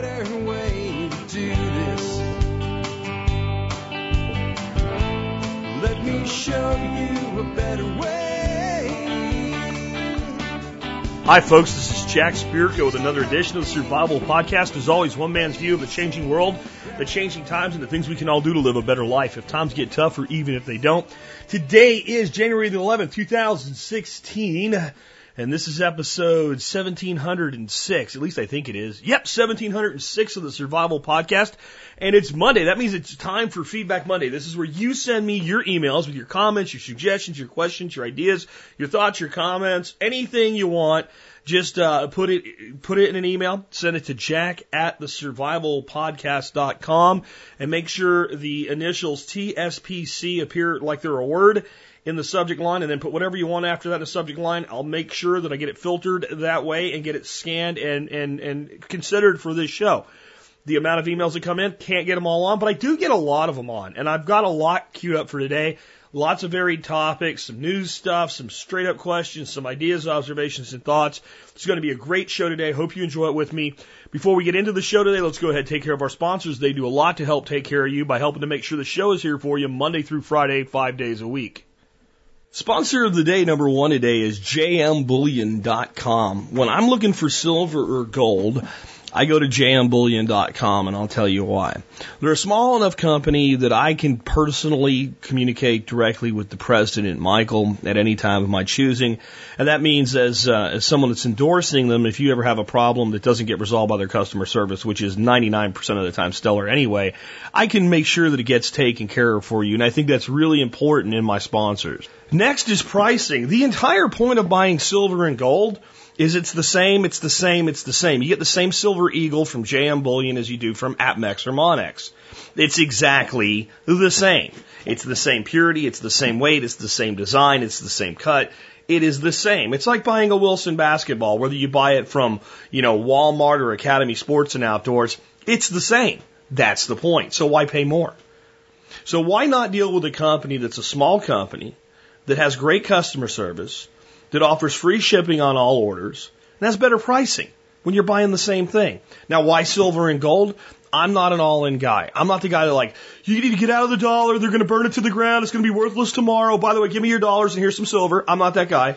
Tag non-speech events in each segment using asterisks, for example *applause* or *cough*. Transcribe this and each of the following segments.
better way to do this. Let me show you a better way. Hi, folks. This is Jack Spirko with another edition of the Survival Podcast. As always, one man's view of the changing world, the changing times, and the things we can all do to live a better life if times get tough or even if they don't. Today is January the 11th, 2016. And this is episode 1706. At least I think it is. Yep, 1706 of the Survival Podcast. And it's Monday. That means it's time for Feedback Monday. This is where you send me your emails with your comments, your suggestions, your questions, your ideas, your thoughts, your comments, anything you want. Just uh, put it put it in an email. Send it to Jack at the survivalpodcast.com and make sure the initials TSPC appear like they're a word in the subject line and then put whatever you want after that in the subject line. I'll make sure that I get it filtered that way and get it scanned and, and, and considered for this show. The amount of emails that come in, can't get them all on, but I do get a lot of them on. And I've got a lot queued up for today. Lots of varied topics, some news stuff, some straight up questions, some ideas, observations, and thoughts. It's going to be a great show today. Hope you enjoy it with me. Before we get into the show today, let's go ahead and take care of our sponsors. They do a lot to help take care of you by helping to make sure the show is here for you Monday through Friday, five days a week. Sponsor of the day number one today is jmbullion.com. When I'm looking for silver or gold, I go to jmbullion.com and I'll tell you why. They're a small enough company that I can personally communicate directly with the president, Michael, at any time of my choosing. And that means as, uh, as someone that's endorsing them, if you ever have a problem that doesn't get resolved by their customer service, which is 99% of the time stellar anyway, I can make sure that it gets taken care of for you. And I think that's really important in my sponsors. Next is pricing. The entire point of buying silver and gold is it's the same, it's the same, it's the same. You get the same silver eagle from JM Bullion as you do from APMEX or Monex. It's exactly the same. It's the same purity, it's the same weight, it's the same design, it's the same cut. It is the same. It's like buying a Wilson basketball, whether you buy it from, you know, Walmart or Academy Sports and Outdoors. It's the same. That's the point. So why pay more? So why not deal with a company that's a small company that has great customer service, that offers free shipping on all orders, and has better pricing when you're buying the same thing. Now, why silver and gold? I'm not an all in guy. I'm not the guy that like, you need to get out of the dollar, they're going to burn it to the ground, it's going to be worthless tomorrow. By the way, give me your dollars and here's some silver. I'm not that guy.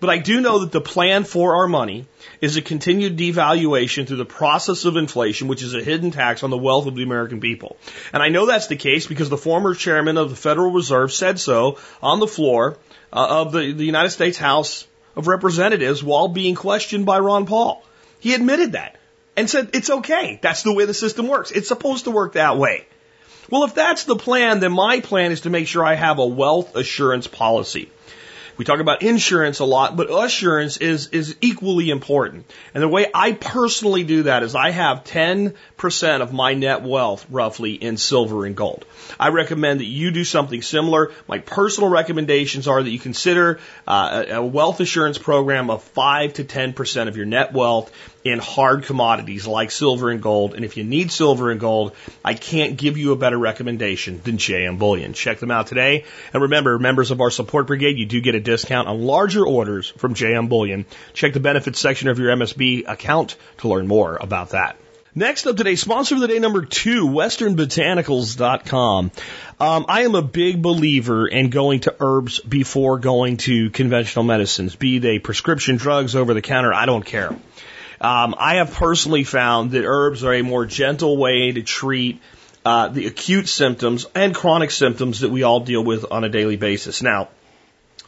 But I do know that the plan for our money is a continued devaluation through the process of inflation, which is a hidden tax on the wealth of the American people. And I know that's the case because the former chairman of the Federal Reserve said so on the floor uh, of the, the United States House of Representatives while being questioned by Ron Paul. He admitted that and said it's okay. That's the way the system works. It's supposed to work that way. Well, if that's the plan, then my plan is to make sure I have a wealth assurance policy. We talk about insurance a lot, but assurance is, is equally important. And the way I personally do that is I have 10% of my net wealth roughly in silver and gold. I recommend that you do something similar. My personal recommendations are that you consider uh, a wealth assurance program of 5 to 10% of your net wealth in hard commodities like silver and gold. And if you need silver and gold, I can't give you a better recommendation than JM Bullion. Check them out today. And remember, members of our support brigade, you do get a discount on larger orders from JM Bullion. Check the benefits section of your MSB account to learn more about that. Next up today, sponsor of the day number two, westernbotanicals.com. Um, I am a big believer in going to herbs before going to conventional medicines, be they prescription drugs over the counter, I don't care. Um, I have personally found that herbs are a more gentle way to treat uh, the acute symptoms and chronic symptoms that we all deal with on a daily basis. Now,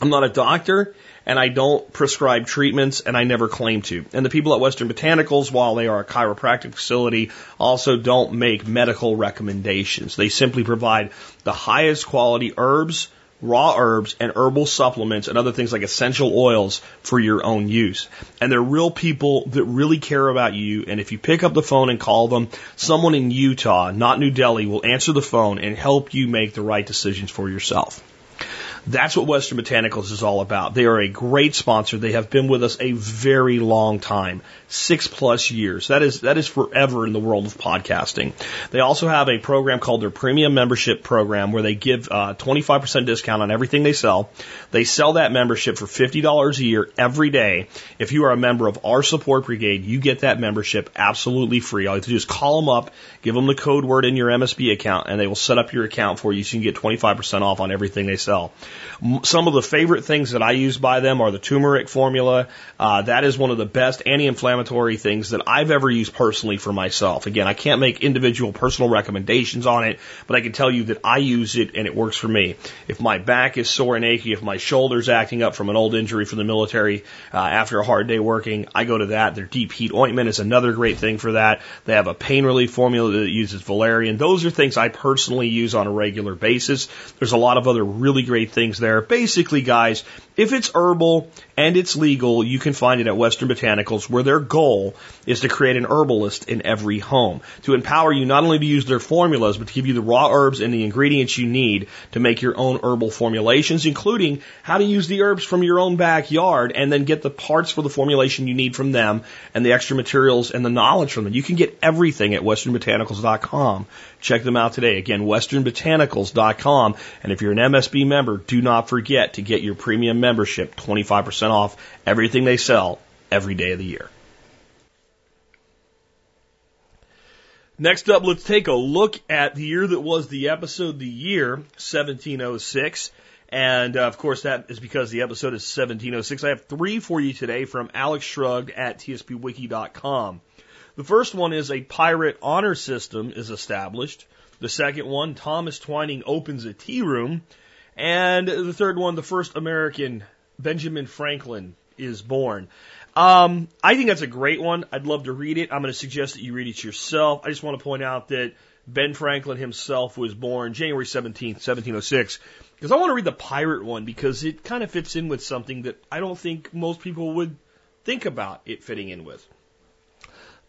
I'm not a doctor and I don't prescribe treatments and I never claim to. And the people at Western Botanicals, while they are a chiropractic facility, also don't make medical recommendations. They simply provide the highest quality herbs, raw herbs and herbal supplements and other things like essential oils for your own use. And they're real people that really care about you. And if you pick up the phone and call them, someone in Utah, not New Delhi, will answer the phone and help you make the right decisions for yourself. That's what Western Botanicals is all about. They are a great sponsor. They have been with us a very long time, six plus years. That is that is forever in the world of podcasting. They also have a program called their Premium Membership Program where they give uh, 25% discount on everything they sell. They sell that membership for $50 a year every day. If you are a member of our support brigade, you get that membership absolutely free. All you have to do is call them up, give them the code word in your MSB account, and they will set up your account for you so you can get 25% off on everything they sell. Some of the favorite things that I use by them are the turmeric formula. Uh, that is one of the best anti-inflammatory things that I've ever used personally for myself. Again, I can't make individual personal recommendations on it, but I can tell you that I use it and it works for me. If my back is sore and achy, if my shoulder's acting up from an old injury from the military uh, after a hard day working, I go to that. Their deep heat ointment is another great thing for that. They have a pain relief formula that uses valerian. Those are things I personally use on a regular basis. There's a lot of other really great things there. Basically, guys, if it's herbal and it's legal, you can find it at Western Botanicals, where their goal is to create an herbalist in every home to empower you not only to use their formulas, but to give you the raw herbs and the ingredients you need to make your own herbal formulations, including how to use the herbs from your own backyard and then get the parts for the formulation you need from them and the extra materials and the knowledge from them. You can get everything at westernbotanicals.com. Check them out today. Again, westernbotanicals.com. And if you're an MSB member, do not forget to get your premium membership 25% off everything they sell every day of the year. Next up, let's take a look at the year that was the episode, the year 1706. And uh, of course, that is because the episode is 1706. I have three for you today from Alex Shrugged at tspwiki.com. The first one is a pirate honor system is established. The second one, Thomas Twining opens a tea room. And the third one, the first American, Benjamin Franklin, is born. Um, I think that's a great one. I'd love to read it. I'm going to suggest that you read it yourself. I just want to point out that Ben Franklin himself was born January 17th, 1706. Because I want to read the pirate one because it kind of fits in with something that I don't think most people would think about it fitting in with.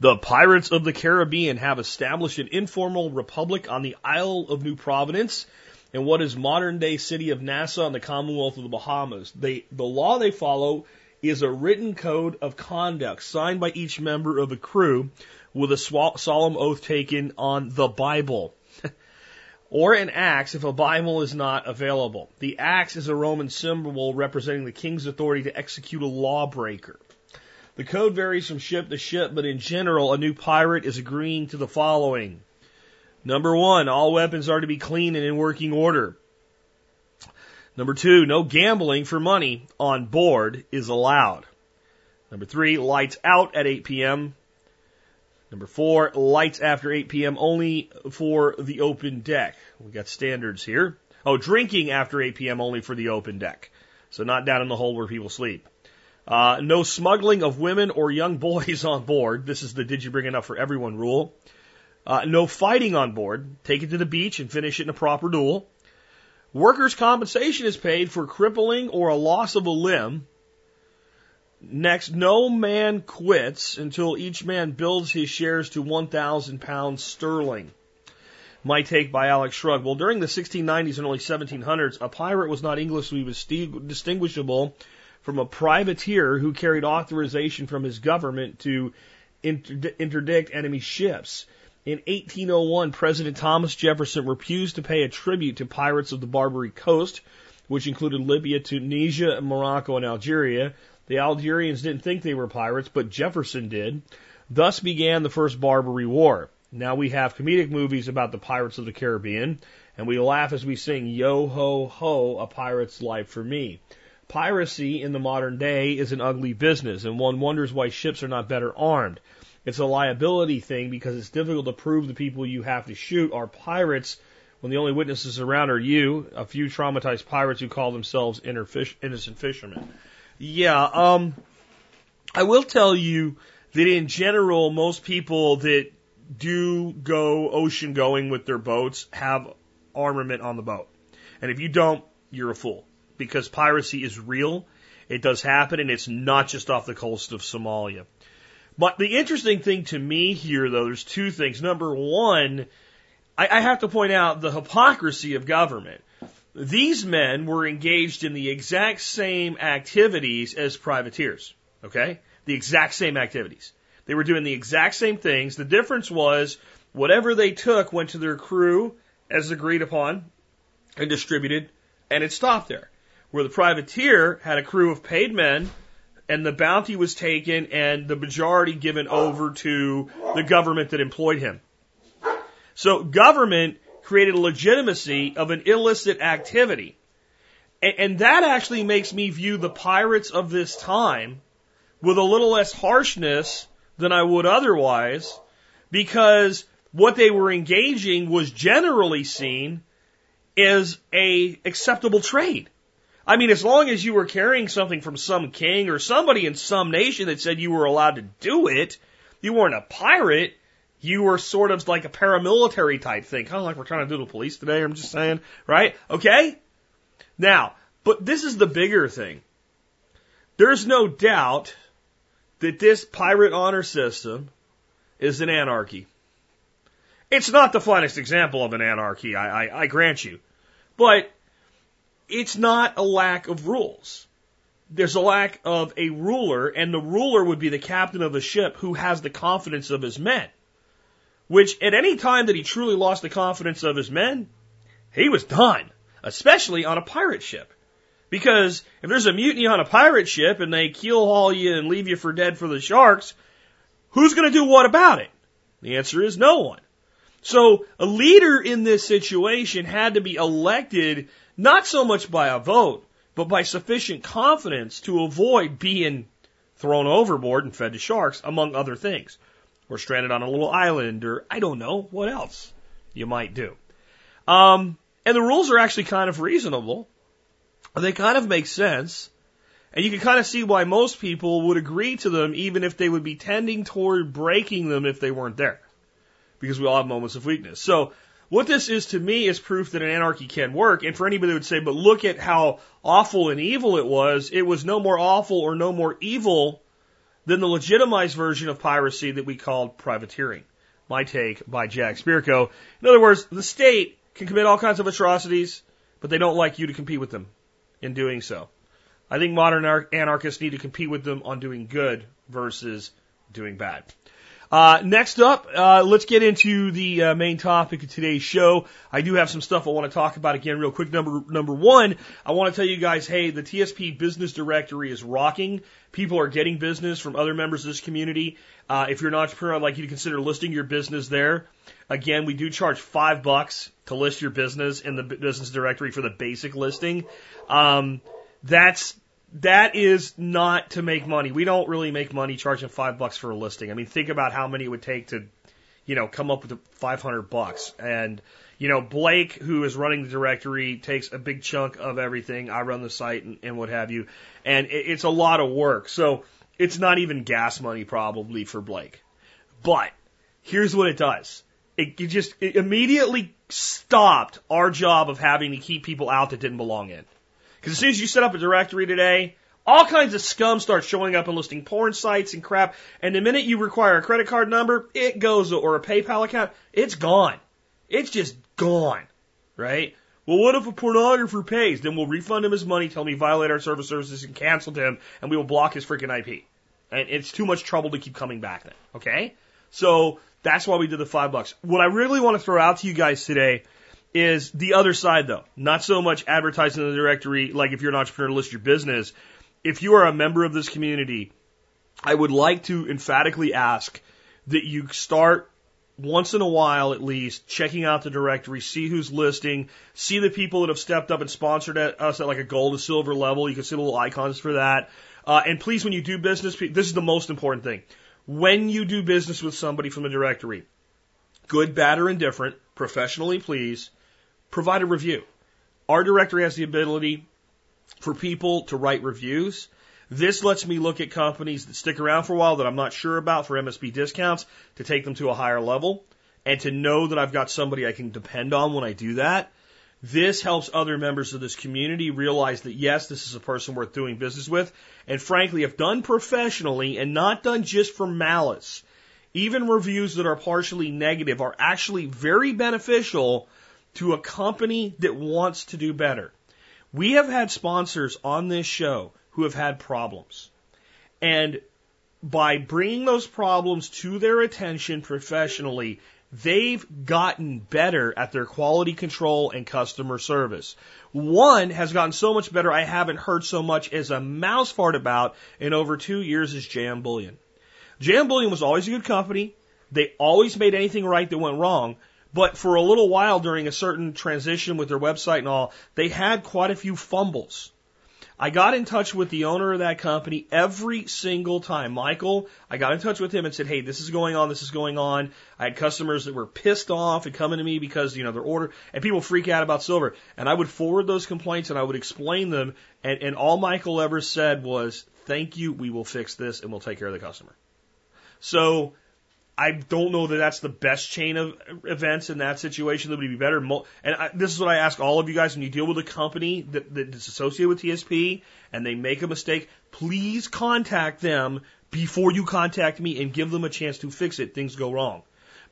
The pirates of the Caribbean have established an informal republic on the Isle of New Providence in what is modern day city of Nassau in the Commonwealth of the Bahamas. They, the law they follow is a written code of conduct signed by each member of the crew with a solemn oath taken on the Bible. *laughs* or an axe if a Bible is not available. The axe is a Roman symbol representing the king's authority to execute a lawbreaker. The code varies from ship to ship, but in general, a new pirate is agreeing to the following. Number one, all weapons are to be clean and in working order. Number two, no gambling for money on board is allowed. Number three, lights out at 8 p.m. Number four, lights after 8 p.m. only for the open deck. We got standards here. Oh, drinking after 8 p.m. only for the open deck. So not down in the hold where people sleep. Uh, no smuggling of women or young *laughs* boys on board. This is the did you bring enough for everyone rule. Uh, no fighting on board. Take it to the beach and finish it in a proper duel. Workers' compensation is paid for crippling or a loss of a limb. Next, no man quits until each man builds his shares to 1,000 pounds sterling. My take by Alex Shrugged. Well, during the 1690s and early 1700s, a pirate was not Englishly distinguishable from a privateer who carried authorization from his government to interdict enemy ships. In 1801, President Thomas Jefferson refused to pay a tribute to pirates of the Barbary Coast, which included Libya, Tunisia, Morocco, and Algeria. The Algerians didn't think they were pirates, but Jefferson did. Thus began the First Barbary War. Now we have comedic movies about the pirates of the Caribbean, and we laugh as we sing Yo ho ho, a pirate's life for me. Piracy in the modern day is an ugly business, and one wonders why ships are not better armed. It's a liability thing because it's difficult to prove the people you have to shoot are pirates when the only witnesses around are you, a few traumatized pirates who call themselves innocent fishermen. Yeah, um, I will tell you that in general, most people that do go ocean going with their boats have armament on the boat. And if you don't, you're a fool because piracy is real. It does happen and it's not just off the coast of Somalia. But the interesting thing to me here, though, there's two things. Number one, I, I have to point out the hypocrisy of government. these men were engaged in the exact same activities as privateers. Okay? The exact same activities. They were doing the exact same things. The difference was whatever they took went to their crew as agreed upon and distributed, and it stopped there. Where the privateer had a crew of paid men, and the bounty was taken and the majority given over to the government that employed him. So government created a legitimacy of an illicit activity. And, and that actually makes me view the pirates of this time with a little less harshness than I would otherwise because what they were engaging was generally seen as a acceptable trade. I mean, as long as you were carrying something from some king or somebody in some nation that said you were allowed to do it, you weren't a pirate. You were sort of like a paramilitary type thing, kind of like we're trying to do the police today. I'm just saying, right? Okay. Now, but this is the bigger thing. There's no doubt that this pirate honor system is an anarchy. It's not the finest example of an anarchy, I, I, I grant you. But it's not a lack of rules. There's a lack of a ruler, and the ruler would be the captain of the ship who has the confidence of his men. Which, at any time that he truly lost the confidence of his men, he was done, especially on a pirate ship. Because if there's a mutiny on a pirate ship and they keel haul you and leave you for dead for the sharks, who's going to do what about it? The answer is no one. So a leader in this situation had to be elected not so much by a vote, but by sufficient confidence to avoid being thrown overboard and fed to sharks, among other things. Or stranded on a little island, or I don't know, what else you might do. Um, and the rules are actually kind of reasonable. They kind of make sense. And you can kind of see why most people would agree to them, even if they would be tending toward breaking them if they weren't there. Because we all have moments of weakness. So, what this is to me is proof that an anarchy can work. And for anybody that would say, but look at how awful and evil it was, it was no more awful or no more evil than the legitimized version of piracy that we called privateering. My take by Jack Spirko. In other words, the state can commit all kinds of atrocities, but they don't like you to compete with them in doing so. I think modern anarchists need to compete with them on doing good versus doing bad. Uh, next up, uh, let's get into the uh, main topic of today's show. I do have some stuff I want to talk about again, real quick. Number number one, I want to tell you guys, hey, the TSP Business Directory is rocking. People are getting business from other members of this community. Uh, if you're an entrepreneur, I'd like you to consider listing your business there. Again, we do charge five bucks to list your business in the business directory for the basic listing. Um, that's that is not to make money. We don't really make money charging five bucks for a listing. I mean, think about how many it would take to, you know, come up with the 500 bucks. And, you know, Blake, who is running the directory, takes a big chunk of everything. I run the site and, and what have you. And it, it's a lot of work. So it's not even gas money probably for Blake. But here's what it does. It, it just it immediately stopped our job of having to keep people out that didn't belong in. Because as soon as you set up a directory today, all kinds of scum start showing up and listing porn sites and crap. And the minute you require a credit card number, it goes, or a PayPal account, it's gone. It's just gone. Right? Well, what if a pornographer pays? Then we'll refund him his money, tell him he violated our service services and canceled him, and we will block his freaking IP. And it's too much trouble to keep coming back then. Okay? So that's why we did the five bucks. What I really want to throw out to you guys today is the other side though. Not so much advertising in the directory, like if you're an entrepreneur, list your business. If you are a member of this community, I would like to emphatically ask that you start once in a while at least checking out the directory, see who's listing, see the people that have stepped up and sponsored us at like a gold to silver level. You can see the little icons for that. Uh, and please, when you do business, this is the most important thing. When you do business with somebody from the directory, good, bad, or indifferent, professionally, please, provide a review. Our directory has the ability for people to write reviews. This lets me look at companies that stick around for a while that I'm not sure about for MSB discounts to take them to a higher level and to know that I've got somebody I can depend on when I do that. This helps other members of this community realize that yes, this is a person worth doing business with. And frankly, if done professionally and not done just for malice, even reviews that are partially negative are actually very beneficial to a company that wants to do better. We have had sponsors on this show who have had problems. And by bringing those problems to their attention professionally, they've gotten better at their quality control and customer service. One has gotten so much better I haven't heard so much as a mouse fart about in over two years as JM Bullion. JM Bullion was always a good company. They always made anything right that went wrong. But for a little while during a certain transition with their website and all, they had quite a few fumbles. I got in touch with the owner of that company every single time. Michael, I got in touch with him and said, Hey, this is going on, this is going on. I had customers that were pissed off and coming to me because, you know, their order and people freak out about silver. And I would forward those complaints and I would explain them. And, and all Michael ever said was, Thank you, we will fix this and we'll take care of the customer. So I don't know that that's the best chain of events in that situation that would be better. And I, this is what I ask all of you guys when you deal with a company that, that's associated with TSP and they make a mistake, please contact them before you contact me and give them a chance to fix it. Things go wrong.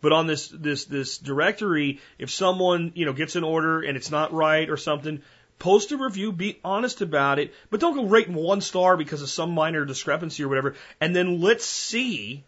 But on this, this, this directory, if someone, you know, gets an order and it's not right or something, post a review, be honest about it, but don't go rating one star because of some minor discrepancy or whatever. And then let's see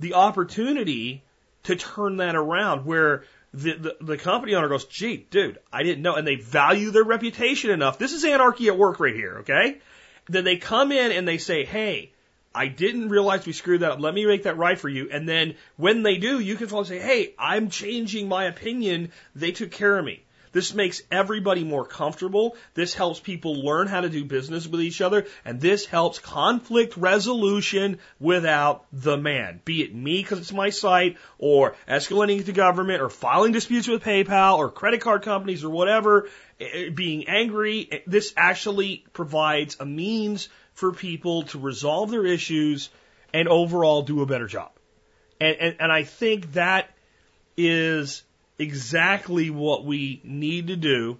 the opportunity to turn that around where the, the, the company owner goes, gee, dude, I didn't know. And they value their reputation enough. This is anarchy at work right here, okay? Then they come in and they say, hey, I didn't realize we screwed that up. Let me make that right for you. And then when they do, you can follow say, hey, I'm changing my opinion. They took care of me. This makes everybody more comfortable. This helps people learn how to do business with each other. And this helps conflict resolution without the man. Be it me because it's my site or escalating to government or filing disputes with PayPal or credit card companies or whatever, eh, eh, being angry. Eh, this actually provides a means for people to resolve their issues and overall do a better job. And, and, and I think that is exactly what we need to do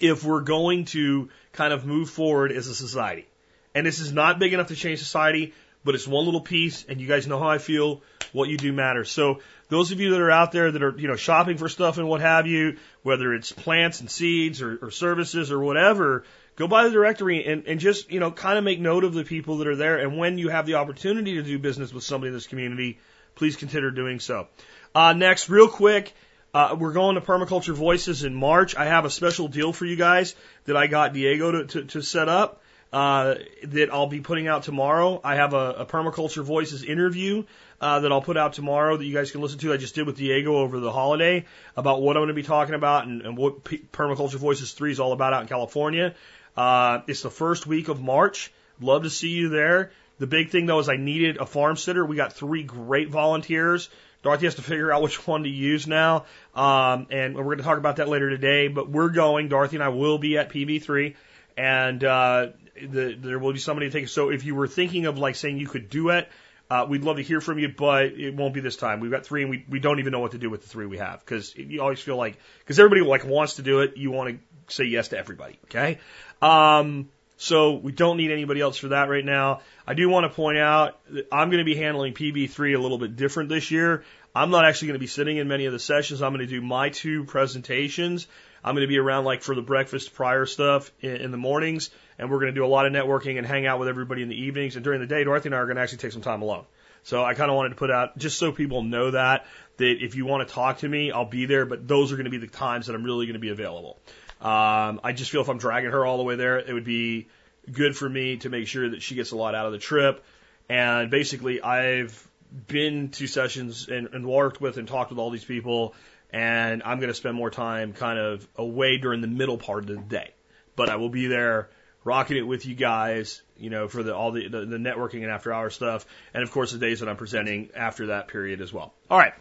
if we're going to kind of move forward as a society. And this is not big enough to change society, but it's one little piece, and you guys know how I feel. What you do matters. So those of you that are out there that are, you know, shopping for stuff and what have you, whether it's plants and seeds or, or services or whatever, go by the directory and, and just, you know, kind of make note of the people that are there. And when you have the opportunity to do business with somebody in this community, please consider doing so. Uh, next, real quick, uh, we're going to Permaculture Voices in March. I have a special deal for you guys that I got Diego to, to, to set up uh, that I'll be putting out tomorrow. I have a, a Permaculture Voices interview uh, that I'll put out tomorrow that you guys can listen to. I just did with Diego over the holiday about what I'm going to be talking about and, and what P- Permaculture Voices 3 is all about out in California. Uh, it's the first week of March. Love to see you there. The big thing though is I needed a farm sitter. We got three great volunteers Dorothy has to figure out which *laughs* one to use now, um, and we're going to talk about that later today. But we're going. Dorothy and I will be at PV3, and uh, the, there will be somebody to take. So if you were thinking of like saying you could do it, uh, we'd love to hear from you, but it won't be this time. We've got three, and we we don't even know what to do with the three we have because you always feel like because everybody like wants to do it, you want to say yes to everybody. Okay. Um, so we don't need anybody else for that right now. I do want to point out that I'm going to be handling PV3 a little bit different this year. I'm not actually going to be sitting in many of the sessions. I'm going to do my two presentations. I'm going to be around like for the breakfast prior stuff in, in the mornings, and we're going to do a lot of networking and hang out with everybody in the evenings. And during the day, Dorothy and I are going to actually take some time alone. So I kind of wanted to put out just so people know that that if you want to talk to me, I'll be there. But those are going to be the times that I'm really going to be available. Um, I just feel if I'm dragging her all the way there, it would be good for me to make sure that she gets a lot out of the trip. And basically, I've been to sessions and, and worked with and talked with all these people, and I'm going to spend more time kind of away during the middle part of the day. But I will be there rocking it with you guys, you know, for the all the, the, the networking and after hour stuff, and of course the days that I'm presenting after that period as well. All right.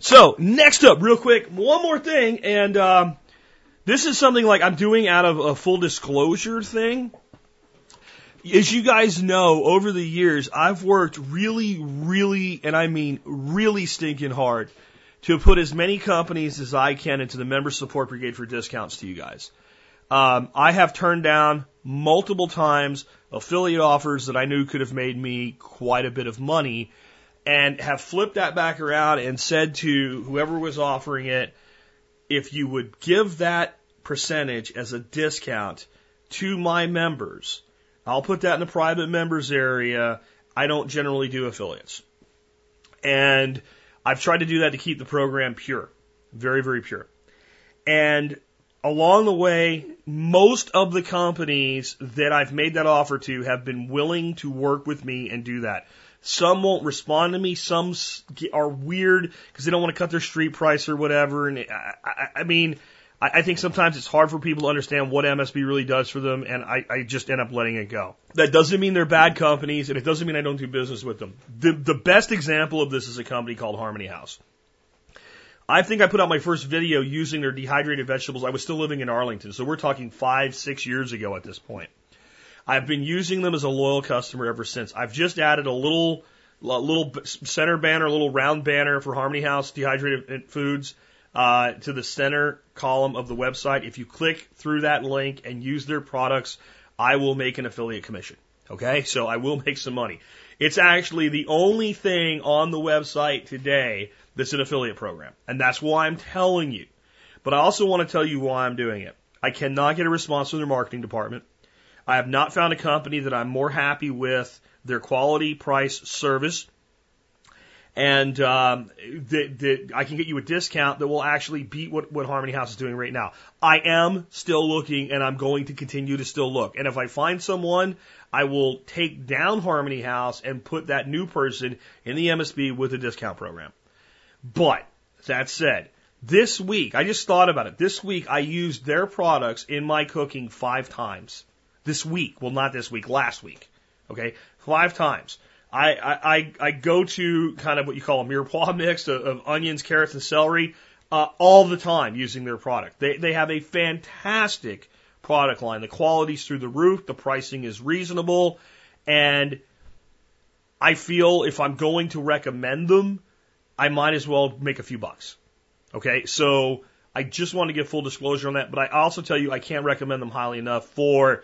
So next up, real quick, one more thing, and um, this is something like I'm doing out of a full disclosure thing. As you guys know, over the years, I've worked really, really, and I mean really stinking hard to put as many companies as I can into the member support brigade for discounts to you guys. Um, I have turned down multiple times affiliate offers that I knew could have made me quite a bit of money and have flipped that back around and said to whoever was offering it, if you would give that percentage as a discount to my members, I'll put that in the private members area. I don't generally do affiliates. And I've tried to do that to keep the program pure. Very, very pure. And along the way, most of the companies that I've made that offer to have been willing to work with me and do that. Some won't respond to me. Some are weird because they don't want to cut their street price or whatever. And I, I, I mean, I, I think sometimes it's hard for people to understand what MSB really does for them, and I, I just end up letting it go. That doesn't mean they're bad companies, and it doesn't mean I don't do business with them. The, the best example of this is a company called Harmony House. I think I put out my first video using their dehydrated vegetables. I was still living in Arlington, so we're talking five, six years ago at this point. I've been using them as a loyal customer ever since. I've just added a little, a little center banner, a little round banner for Harmony House dehydrated uh, foods uh, to the center column of the website. If you click through that link and use their products, I will make an affiliate commission. Okay, so I will make some money. It's actually the only thing on the website today that's an affiliate program. And that's why I'm telling you. But I also want to tell you why I'm doing it. I cannot get a response from their marketing department. I have not found a company that I'm more happy with their quality, price, service, and um, that, I can get you a discount that will actually beat what, what Harmony House is doing right now. I am still looking, and I'm going to continue to still look. And if I find someone, I will take down Harmony House and put that new person in the MSB with a discount program. But that said, this week, I just thought about it. This week, I used their products in my cooking five times. This week, well, not this week, last week. Okay, five times. I, I, I go to kind of what you call a mirepoix mix of, of onions, carrots, and celery uh, all the time using their product. They, they have a fantastic product line. The quality's through the roof, the pricing is reasonable, and I feel if I'm going to recommend them, I might as well make a few bucks. Okay, so I just want to give full disclosure on that, but I also tell you I can't recommend them highly enough for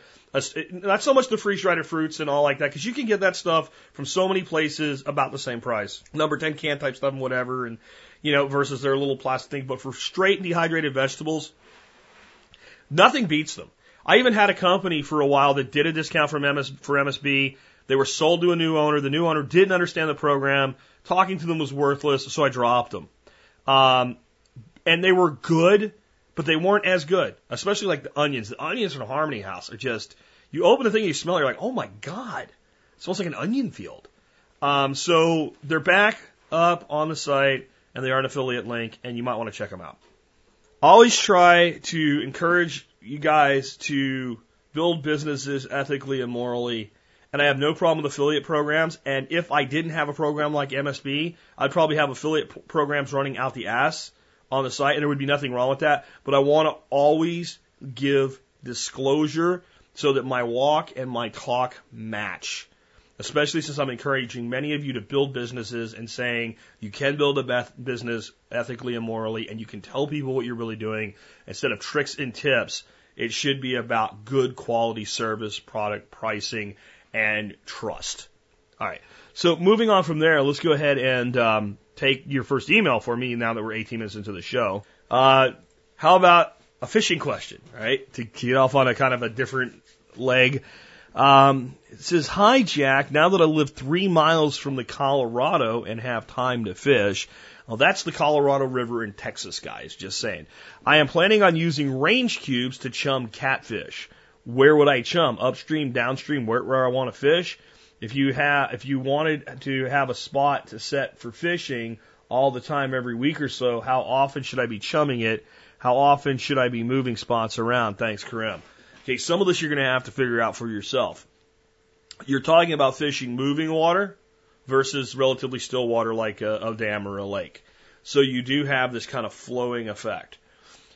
not so much the freeze dried fruits and all like that, because you can get that stuff from so many places about the same price. Number 10 can type stuff and whatever, and, you know, versus their little plastic thing. But for straight dehydrated vegetables, nothing beats them. I even had a company for a while that did a discount from MS, for MSB. They were sold to a new owner. The new owner didn't understand the program. Talking to them was worthless, so I dropped them. Um, and they were good, but they weren't as good, especially like the onions. The onions from Harmony House are just, you open the thing, and you smell it, you're like, oh my God, it smells like an onion field. Um, so they're back up on the site and they are an affiliate link and you might want to check them out. Always try to encourage you guys to build businesses ethically and morally. And I have no problem with affiliate programs. And if I didn't have a program like MSB, I'd probably have affiliate programs running out the ass on the site, and there would be nothing wrong with that. But I want to always give disclosure so that my walk and my talk match. Especially since I'm encouraging many of you to build businesses and saying you can build a business ethically and morally, and you can tell people what you're really doing instead of tricks and tips. It should be about good quality service, product pricing, and trust. All right. So moving on from there, let's go ahead and um, take your first email for me now that we're 18 minutes into the show. Uh, how about a fishing question, right? To get off on a kind of a different leg. Um, it says, Hi, Jack. Now that I live three miles from the Colorado and have time to fish, well, that's the Colorado River in Texas, guys. Just saying. I am planning on using range cubes to chum catfish. Where would I chum? Upstream, downstream, where, where I want to fish? If you have, if you wanted to have a spot to set for fishing all the time every week or so, how often should I be chumming it? How often should I be moving spots around? Thanks, Karim. Okay, some of this you're going to have to figure out for yourself. You're talking about fishing moving water versus relatively still water like a, a dam or a lake. So you do have this kind of flowing effect.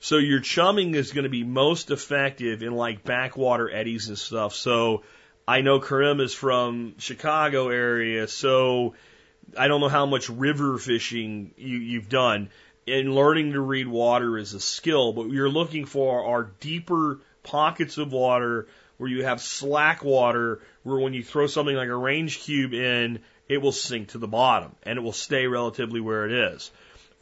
So your chumming is going to be most effective in like backwater eddies and stuff. So I know Karim is from Chicago area, so I don't know how much river fishing you, you've done. And learning to read water is a skill, but you're looking for are deeper pockets of water where you have slack water, where when you throw something like a range cube in, it will sink to the bottom and it will stay relatively where it is.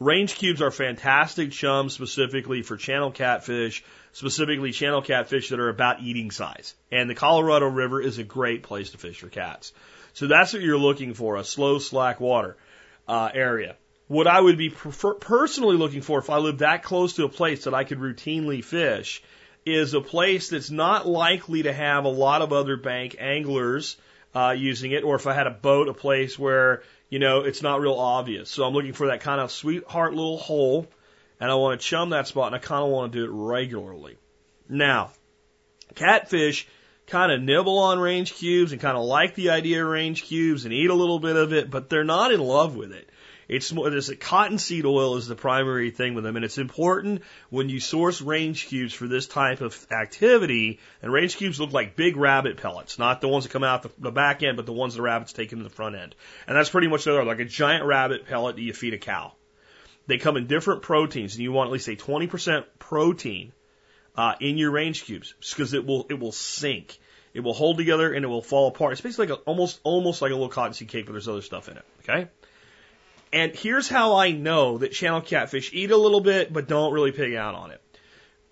Range cubes are fantastic chums specifically for channel catfish, specifically channel catfish that are about eating size. And the Colorado River is a great place to fish for cats. So that's what you're looking for, a slow, slack water uh, area. What I would be prefer- personally looking for if I lived that close to a place that I could routinely fish is a place that's not likely to have a lot of other bank anglers uh, using it, or if I had a boat, a place where you know, it's not real obvious. So I'm looking for that kind of sweetheart little hole, and I want to chum that spot, and I kind of want to do it regularly. Now, catfish kind of nibble on range cubes and kind of like the idea of range cubes and eat a little bit of it, but they're not in love with it. It's more, there's a cottonseed oil is the primary thing with them, and it's important when you source range cubes for this type of activity. And range cubes look like big rabbit pellets, not the ones that come out the, the back end, but the ones the rabbits take into the front end. And that's pretty much they are, like a giant rabbit pellet that you feed a cow. They come in different proteins, and you want at least a 20% protein uh, in your range cubes because it will it will sink. It will hold together and it will fall apart. It's basically like a, almost almost like a little cottonseed cake, but there's other stuff in it. Okay. And here's how I know that channel catfish eat a little bit, but don't really pig out on it.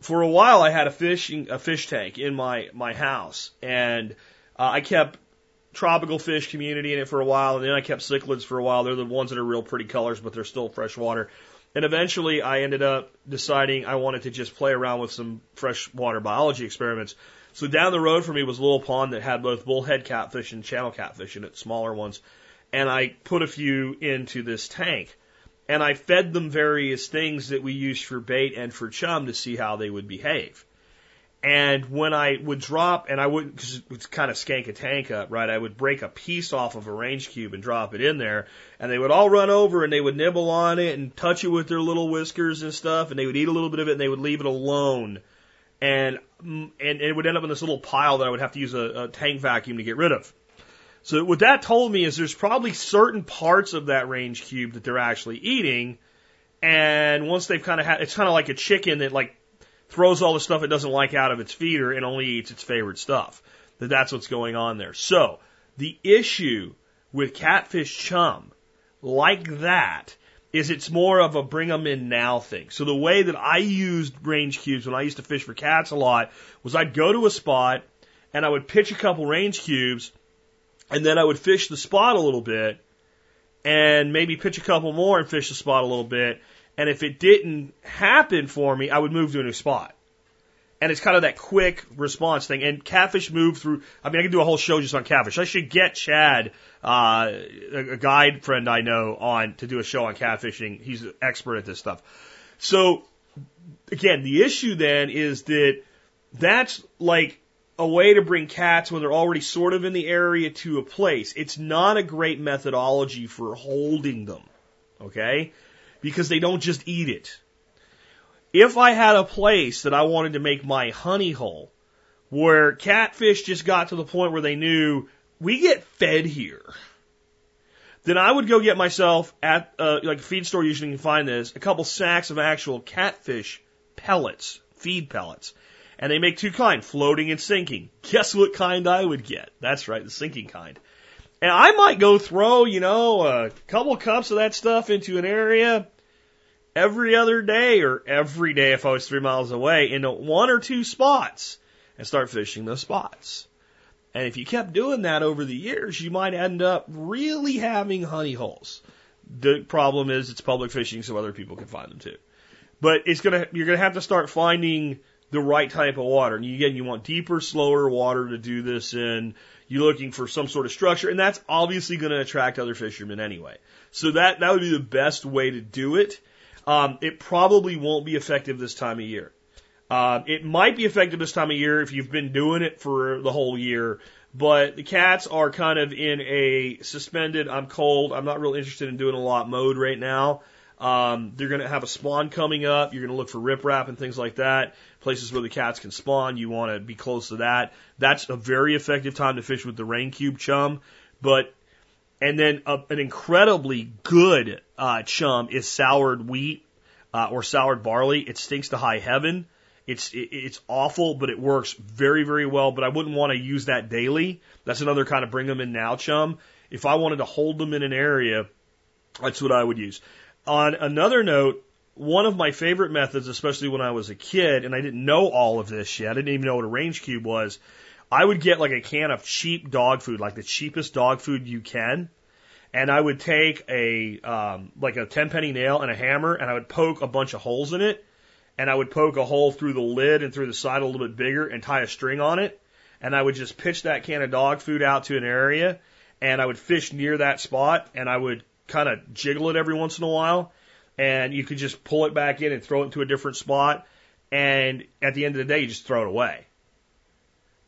For a while, I had a fishing a fish tank in my my house, and uh, I kept tropical fish community in it for a while, and then I kept cichlids for a while. They're the ones that are real pretty colors, but they're still freshwater. And eventually, I ended up deciding I wanted to just play around with some freshwater biology experiments. So down the road from me was a little pond that had both bullhead catfish and channel catfish in it, smaller ones and I put a few into this tank. And I fed them various things that we used for bait and for chum to see how they would behave. And when I would drop, and I would, cause it would kind of skank a tank up, right? I would break a piece off of a range cube and drop it in there, and they would all run over and they would nibble on it and touch it with their little whiskers and stuff, and they would eat a little bit of it and they would leave it alone. And, mm, and it would end up in this little pile that I would have to use a, a tank vacuum to get rid of. So what that told me is there's probably certain parts of that range cube that they're actually eating. And once they've kind of had, it's kind of like a chicken that like throws all the stuff it doesn't like out of its feeder and only eats its favorite stuff. That that's what's going on there. So the issue with catfish chum like that is it's more of a bring them in now thing. So the way that I used range cubes when I used to fish for cats a lot was I'd go to a spot and I would pitch a couple range cubes and then I would fish the spot a little bit and maybe pitch a couple more and fish the spot a little bit. And if it didn't happen for me, I would move to a new spot. And it's kind of that quick response thing. And catfish move through. I mean, I can do a whole show just on catfish. I should get Chad, uh, a guide friend I know, on to do a show on catfishing. He's an expert at this stuff. So, again, the issue then is that that's like a way to bring cats when they're already sort of in the area to a place. It's not a great methodology for holding them, okay? Because they don't just eat it. If I had a place that I wanted to make my honey hole, where catfish just got to the point where they knew we get fed here, then I would go get myself at uh, like a feed store. Usually you can find this a couple sacks of actual catfish pellets, feed pellets and they make two kind, floating and sinking. *laughs* Guess what kind I would get? That's right, the sinking kind. And I might go throw, you know, a couple cups of that stuff into an area every other day or every day if I was three miles away into one or two spots and start fishing those spots. And if you kept doing that over the years, you might end up really having honey holes. The problem is it's public fishing so other people can find them too. But it's gonna, you're gonna have to start finding the right type of water. And again, you want deeper, slower water to do this in. You're looking for some sort of structure, and that's obviously going to attract other fishermen anyway. So that that would be the best way to do it. Um, it probably won't be effective this time of year. Uh, it might be effective this time of year if you've been doing it for the whole year, but the cats are kind of in a suspended, I'm cold, I'm not real interested in doing a lot mode right now. Um, they're going to have a spawn coming up. You're going to look for riprap and things like that. Places where the cats can spawn. You want to be close to that. That's a very effective time to fish with the range cube chum. But and then a, an incredibly good uh, chum is soured wheat uh, or soured barley. It stinks to high heaven. It's it, it's awful, but it works very very well. But I wouldn't want to use that daily. That's another kind of bring them in now chum. If I wanted to hold them in an area, that's what I would use. On another note, one of my favorite methods, especially when I was a kid, and I didn't know all of this yet, I didn't even know what a range cube was. I would get like a can of cheap dog food, like the cheapest dog food you can, and I would take a um, like a ten penny nail and a hammer, and I would poke a bunch of holes in it, and I would poke a hole through the lid and through the side a little bit bigger, and tie a string on it, and I would just pitch that can of dog food out to an area, and I would fish near that spot, and I would kind of jiggle it every once in a while, and you could just pull it back in and throw it into a different spot, and at the end of the day, you just throw it away.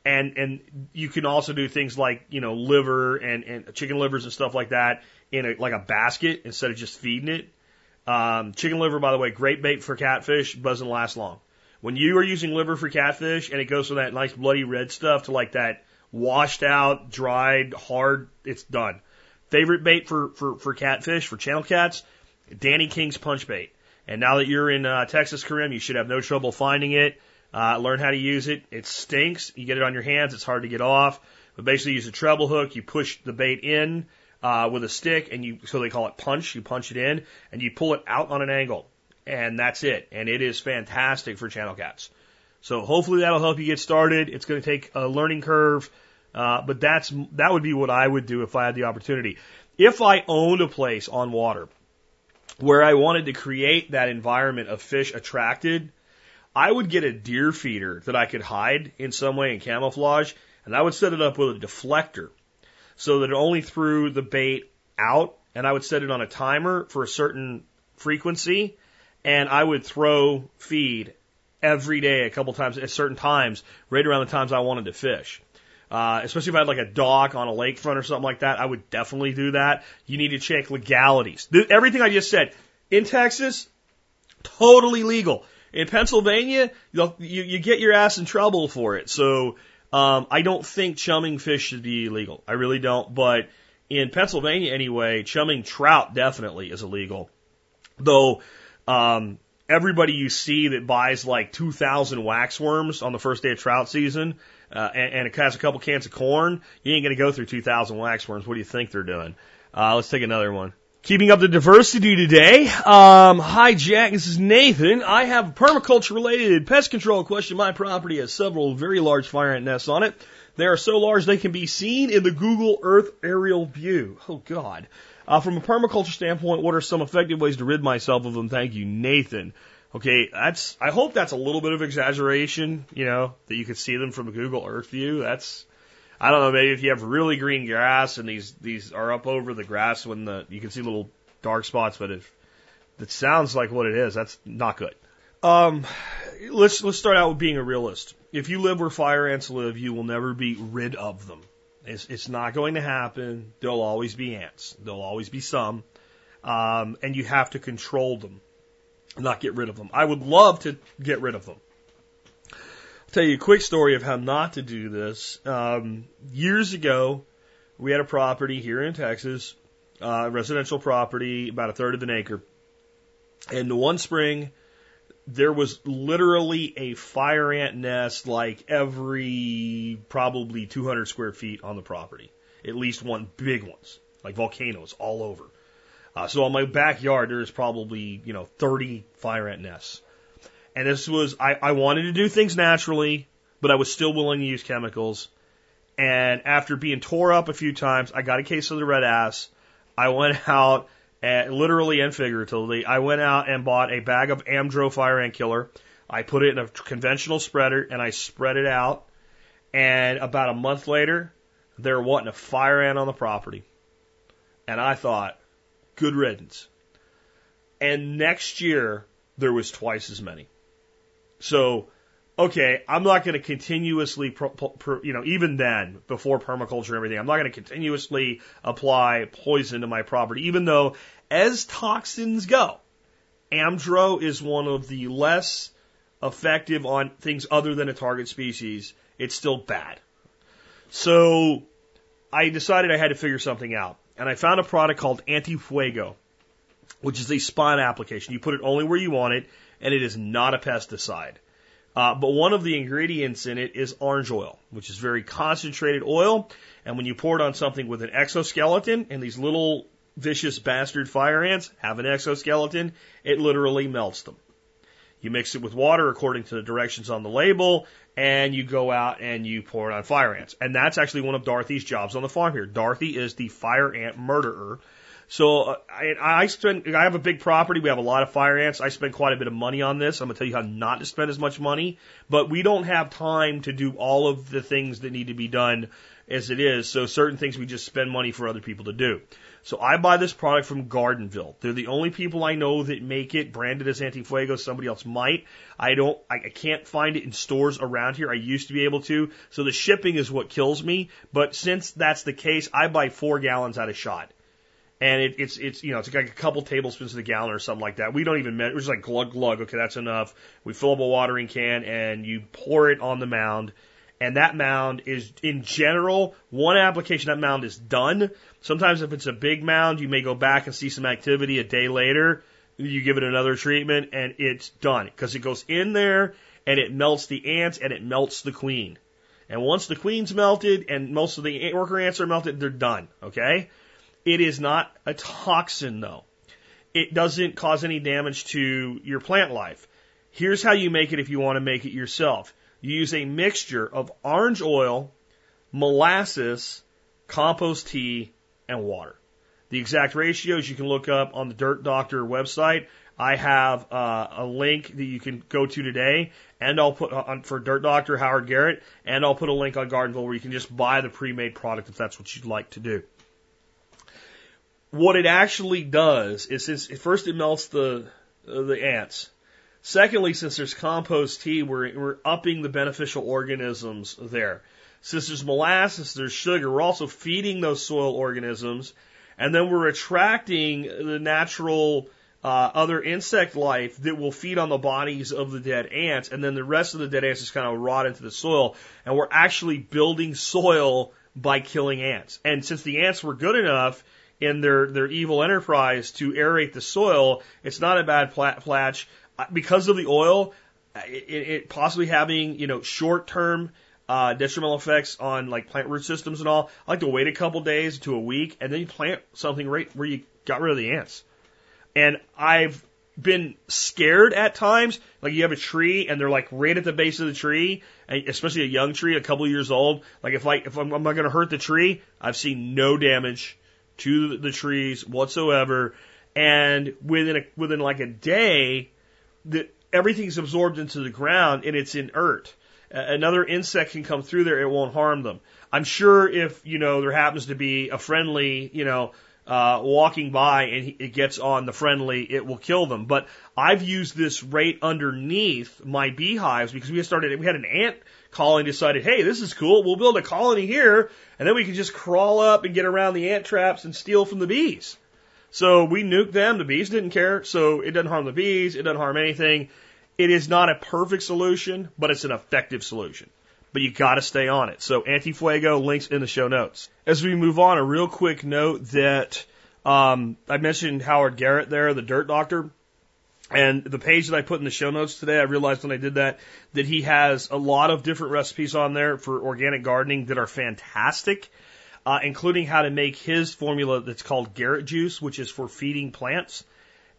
And and you can also do things like you know liver and, and chicken livers and stuff like that in a, like a basket instead of just feeding it. Um, chicken liver, by the way, great bait for catfish, doesn't last long. When you are using liver for catfish and it goes from that nice bloody red stuff to like that washed out, dried, hard, it's done. Favorite bait for, for, for catfish, for channel cats, Danny King's punch bait. And now that you're in uh, Texas, Karim, you should have no trouble finding it. Uh, learn how to use it. It stinks. You get it on your hands. It's hard to get off. But basically, use a treble hook. You push the bait in uh, with a stick, and you so they call it punch. You punch it in, and you pull it out on an angle, and that's it. And it is fantastic for channel cats. So hopefully that'll help you get started. It's going to take a learning curve. Uh, but that's that would be what I would do if I had the opportunity. If I owned a place on water where I wanted to create that environment of fish attracted, I would get a deer feeder that I could hide in some way and camouflage, and I would set it up with a deflector so that it only threw the bait out, and I would set it on a timer for a certain frequency, and I would throw feed every day a couple times at certain times, right around the times I wanted to fish. Uh, especially if I had like a dock on a lakefront or something like that, I would definitely do that. You need to check legalities. Everything I just said in Texas, totally legal. In Pennsylvania, you, you get your ass in trouble for it. So um, I don't think chumming fish should be illegal. I really don't. But in Pennsylvania anyway, chumming trout definitely is illegal. Though um, everybody you see that buys like 2,000 waxworms on the first day of trout season uh, and, and has a couple cans of corn, you ain't going to go through 2,000 waxworms. What do you think they're doing? Uh, let's take another one. Keeping up the diversity today. Um, hi, Jack. This is Nathan. I have a permaculture related pest control question. My property has several very large fire ant nests on it. They are so large they can be seen in the Google Earth aerial view. Oh, God. Uh, from a permaculture standpoint, what are some effective ways to rid myself of them? Thank you, Nathan. Okay, that's. I hope that's a little bit of exaggeration. You know that you could see them from a Google Earth view. That's. I don't know. Maybe if you have really green grass and these these are up over the grass when the you can see little dark spots, but if it sounds like what it is, that's not good. Um, let's let's start out with being a realist. If you live where fire ants live, you will never be rid of them. It's, it's not going to happen. There'll always be ants. There'll always be some, um, and you have to control them not get rid of them. I would love to get rid of them. Tell you a quick story of how not to do this. Um, years ago, we had a property here in Texas, uh, residential property, about a third of an acre. And one spring, there was literally a fire ant nest like every probably 200 square feet on the property. At least one big ones, like volcanoes all over. Uh, so on my backyard, there's probably, you know, 30 fire ant nests. And this was, I, I wanted to do things naturally, but I was still willing to use chemicals. And after being tore up a few times, I got a case of the red ass. I went *laughs* out, and, literally and figuratively, I went out and bought a bag of Amdro fire ant killer. I put it in a conventional spreader and I spread it out. And about a month later, there wasn't a fire ant on the property. And I thought, good riddance. And next year, there was twice as many. So, okay, I'm not going to continuously, you know, even then, before permaculture and everything, I'm not going to continuously apply poison to my property, even though, as toxins go, Amdro is one of the less effective on things other than a target species. It's still bad. So, I decided I had to figure something out and I found a product called Antifuego, which is a spot application. You put it only where you want it, and it is not a pesticide. Uh, but one of the ingredients in it is orange oil, which is very concentrated oil. And when you pour it on something with an exoskeleton and these little vicious bastard fire ants have an exoskeleton, it literally melts them. You mix it with water according to the directions on the label, and you go out and you pour it on fire ants. And that's actually one of Dorothy's jobs on the farm here. Dorothy is the fire ant murderer. So uh, I, I spend, I have a big property. We have a lot of fire ants. I spend quite a bit of money on this. I'm going to tell you how not to spend as much money, but we don't have time to do all of the things that need to be done as it is. So certain things we just spend money for other people to do. So I buy this product from Gardenville. They're the only people I know that make it branded as Antifuego. Somebody else might. I don't, I, I can't find it in stores around here. I used to be able to. So the shipping is what kills me. But since that's the case, I buy four gallons at a shot. And it, it's, it's, you know, it's like a couple tablespoons of the gallon or something like that. We don't even measure, we're just like glug glug. Okay, that's enough. We fill up a watering can and you pour it on the mound and that mound is in general one application that mound is done. Sometimes if it's a big mound, you may go back and see some activity a day later. You give it another treatment and it's done because it goes in there and it melts the ants and it melts the queen. And once the queen's melted and most of the worker ants are melted, they're done. Okay. It is not a toxin though. It doesn't cause any damage to your plant life. Here's how you make it if you want to make it yourself. You use a mixture of orange oil, molasses, compost tea, and water. The exact ratios you can look up on the Dirt Doctor website. I have uh, a link that you can go to today, and I'll put on for Dirt Doctor Howard Garrett, and I'll put a link on Gardenville where you can just buy the pre-made product if that's what you'd like to do. What it actually does is, since first it melts the uh, the ants, Secondly, since there's compost tea, we're, we're upping the beneficial organisms there. Since there's molasses, there's sugar, we're also feeding those soil organisms, and then we're attracting the natural uh, other insect life that will feed on the bodies of the dead ants, and then the rest of the dead ants just kind of rot into the soil, and we're actually building soil by killing ants. And since the ants were good enough in their, their evil enterprise to aerate the soil, it's not a bad platch because of the oil, it, it possibly having you know short term uh, detrimental effects on like plant root systems and all. I like to wait a couple days to a week and then you plant something right where you got rid of the ants. And I've been scared at times. Like you have a tree and they're like right at the base of the tree, and especially a young tree, a couple years old. Like if I if I'm, I'm not going to hurt the tree, I've seen no damage to the trees whatsoever. And within a, within like a day, the, everything's absorbed into the ground and it's inert. Another insect can come through there, it won't harm them. I'm sure if, you know, there happens to be a friendly, you know, uh, walking by and it gets on the friendly, it will kill them. But I've used this right underneath my beehives because we started, we had an ant colony decided, hey, this is cool. We'll build a colony here and then we can just crawl up and get around the ant traps and steal from the bees. So we nuked them. The bees didn't care. So it doesn't harm the bees. It doesn't harm anything. It is not a perfect solution, but it's an effective solution. But you got to stay on it. So Antifuego links in the show notes. As we move on, a real quick note that um, I mentioned Howard Garrett there, the Dirt Doctor. And the page that I put in the show notes today, I realized when I did that, that he has a lot of different recipes on there for organic gardening that are fantastic uh, including how to make his formula that's called Garrett Juice, which is for feeding plants.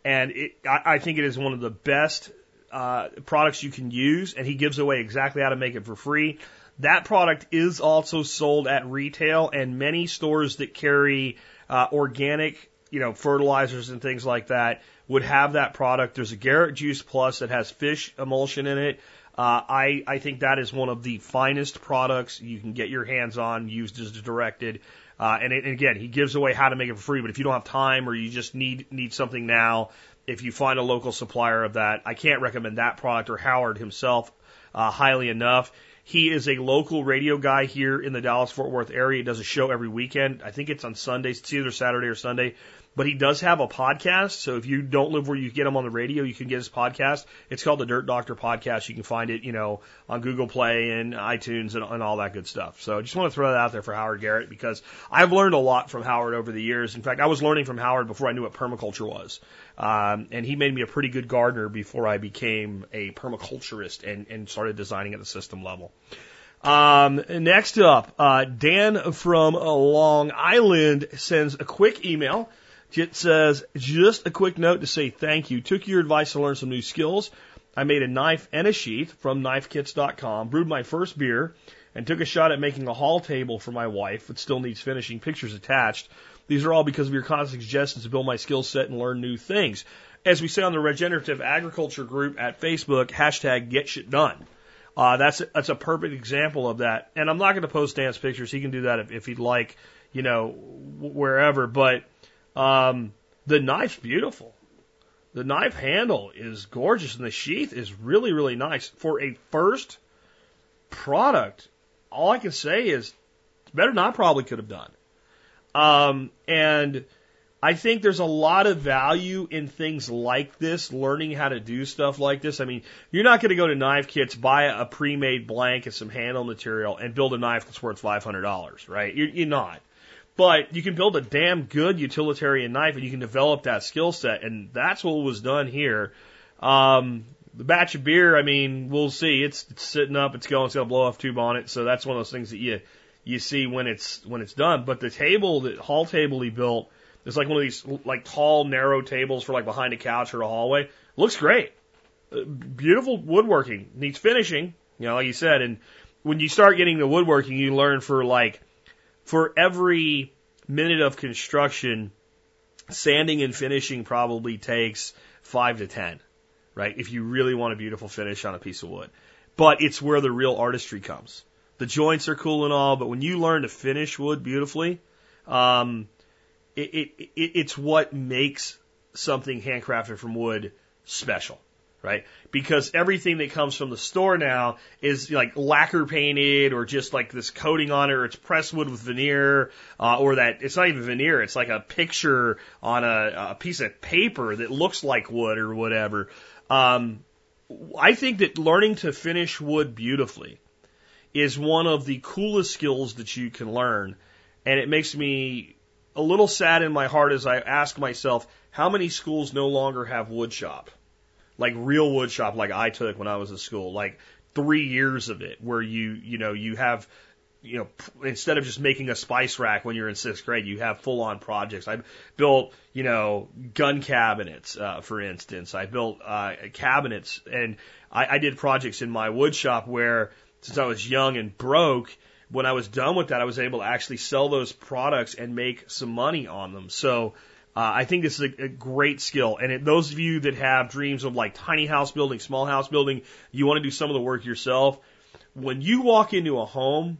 And it, I, I think it is one of the best uh, products you can use, and he gives away exactly how to make it for free. That product is also sold at retail, and many stores that carry uh, organic, you know, fertilizers and things like that would have that product. There's a Garrett Juice Plus that has fish emulsion in it. Uh, I, I think that is one of the finest products you can get your hands on, used as directed. Uh, and, it, and again, he gives away how to make it for free. But if you don't have time or you just need need something now, if you find a local supplier of that, I can't recommend that product or Howard himself uh, highly enough. He is a local radio guy here in the Dallas Fort Worth area. He does a show every weekend. I think it's on Sundays. It's either Saturday or Sunday. But he does have a podcast. So if you don't live where you get him on the radio, you can get his podcast. It's called the Dirt Doctor Podcast. You can find it, you know, on Google Play and iTunes and, and all that good stuff. So I just want to throw that out there for Howard Garrett because I've learned a lot from Howard over the years. In fact, I was learning from Howard before I knew what permaculture was. Um, and he made me a pretty good gardener before I became a permaculturist and, and started designing at the system level. Um, next up, uh, Dan from Long Island sends a quick email It says, just a quick note to say thank you. Took your advice to learn some new skills. I made a knife and a sheath from knifekits.com, brewed my first beer, and took a shot at making a hall table for my wife. It still needs finishing, pictures attached. These are all because of your constant suggestions to build my skill set and learn new things. As we say on the Regenerative Agriculture group at Facebook, hashtag get shit done. Uh, that's, a, that's a perfect example of that. And I'm not going to post Dan's pictures. He can do that if, if he'd like, you know, wherever. But um, the knife's beautiful. The knife handle is gorgeous and the sheath is really, really nice. For a first product, all I can say is it's better than I probably could have done. Um, and I think there's a lot of value in things like this, learning how to do stuff like this. I mean, you're not going to go to knife kits, buy a pre-made blank and some handle material and build a knife that's worth $500, right? You're, you're not. But you can build a damn good utilitarian knife and you can develop that skill set. And that's what was done here. Um, the batch of beer, I mean, we'll see. It's, it's sitting up, it's going, it's got a blow off tube on it. So that's one of those things that you, you see when it's, when it's done. But the table, the hall table he built, is like one of these like tall, narrow tables for like behind a couch or a hallway. Looks great. Uh, beautiful woodworking. Needs finishing, you know, like you said. And when you start getting the woodworking, you learn for like for every minute of construction, sanding and finishing probably takes five to ten, right? If you really want a beautiful finish on a piece of wood. But it's where the real artistry comes. The joints are cool and all, but when you learn to finish wood beautifully, um, it, it, it, it's what makes something handcrafted from wood special right? Because everything that comes from the store now is like lacquer painted or just like this coating on it, or it's pressed wood with veneer, uh, or that it's not even veneer, it's like a picture on a, a piece of paper that looks like wood or whatever. Um, I think that learning to finish wood beautifully is one of the coolest skills that you can learn. And it makes me a little sad in my heart as I ask myself, how many schools no longer have wood shop? Like real wood shop like I took when I was in school, like three years of it where you, you know, you have, you know, instead of just making a spice rack when you're in sixth grade, you have full on projects. I built, you know, gun cabinets, uh, for instance. I built, uh, cabinets and I, I did projects in my wood shop where since I was young and broke, when I was done with that, I was able to actually sell those products and make some money on them. So, uh, I think this is a, a great skill. And it, those of you that have dreams of like tiny house building, small house building, you want to do some of the work yourself. When you walk into a home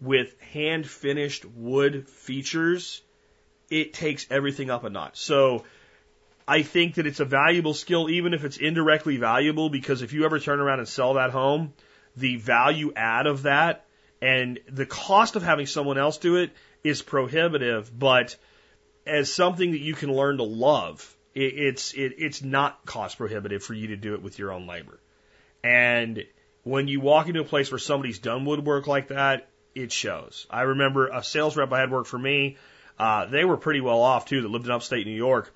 with hand finished wood features, it takes everything up a notch. So I think that it's a valuable skill, even if it's indirectly valuable, because if you ever turn around and sell that home, the value add of that and the cost of having someone else do it is prohibitive, but as something that you can learn to love, it, it's it, it's not cost prohibitive for you to do it with your own labor. And when you walk into a place where somebody's done woodwork like that, it shows. I remember a sales rep I had work for me. Uh, they were pretty well off too. That lived in upstate New York.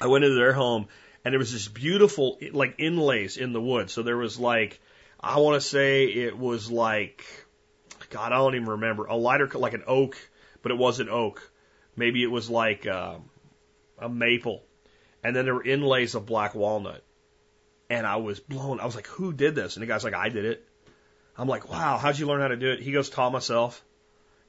I went into their home and there was this beautiful like inlays in the wood. So there was like I want to say it was like God I don't even remember a lighter like an oak, but it wasn't oak. Maybe it was like uh, a maple, and then there were inlays of black walnut. And I was blown. I was like, "Who did this?" And the guy's like, "I did it." I'm like, "Wow, how'd you learn how to do it?" He goes, "Taught myself."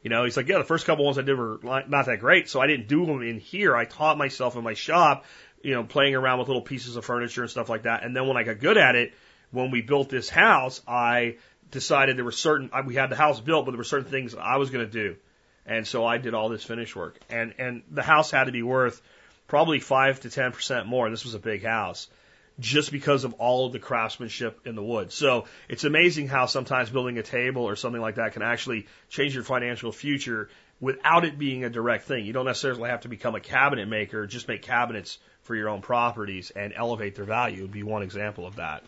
You know, he's like, "Yeah, the first couple ones I did were not that great, so I didn't do them in here. I taught myself in my shop." You know, playing around with little pieces of furniture and stuff like that. And then when I got good at it, when we built this house, I decided there were certain, we had the house built, but there were certain things I was going to do. And so I did all this finish work. And, and the house had to be worth probably five to 10% more. This was a big house just because of all of the craftsmanship in the wood. So it's amazing how sometimes building a table or something like that can actually change your financial future without it being a direct thing. You don't necessarily have to become a cabinet maker, just make cabinets for your own properties and elevate their value would be one example of that.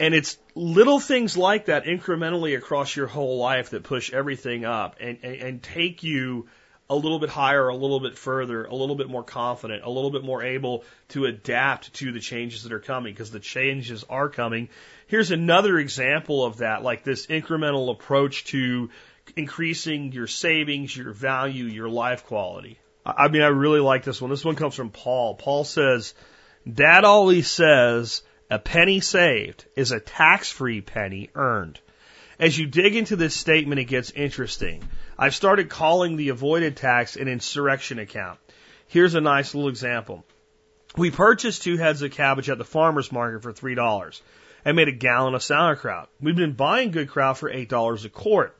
And it's little things like that incrementally across your whole life that push everything up and, and, and take you a little bit higher, a little bit further, a little bit more confident, a little bit more able to adapt to the changes that are coming because the changes are coming. Here's another example of that, like this incremental approach to increasing your savings, your value, your life quality. I mean, I really like this one. This one comes from Paul. Paul says, Dad always says a penny saved is a tax free penny earned. As you dig into this statement, it gets interesting. I've started calling the avoided tax an insurrection account. Here's a nice little example. We purchased two heads of cabbage at the farmer's market for $3 and made a gallon of sauerkraut. We've been buying good kraut for $8 a quart.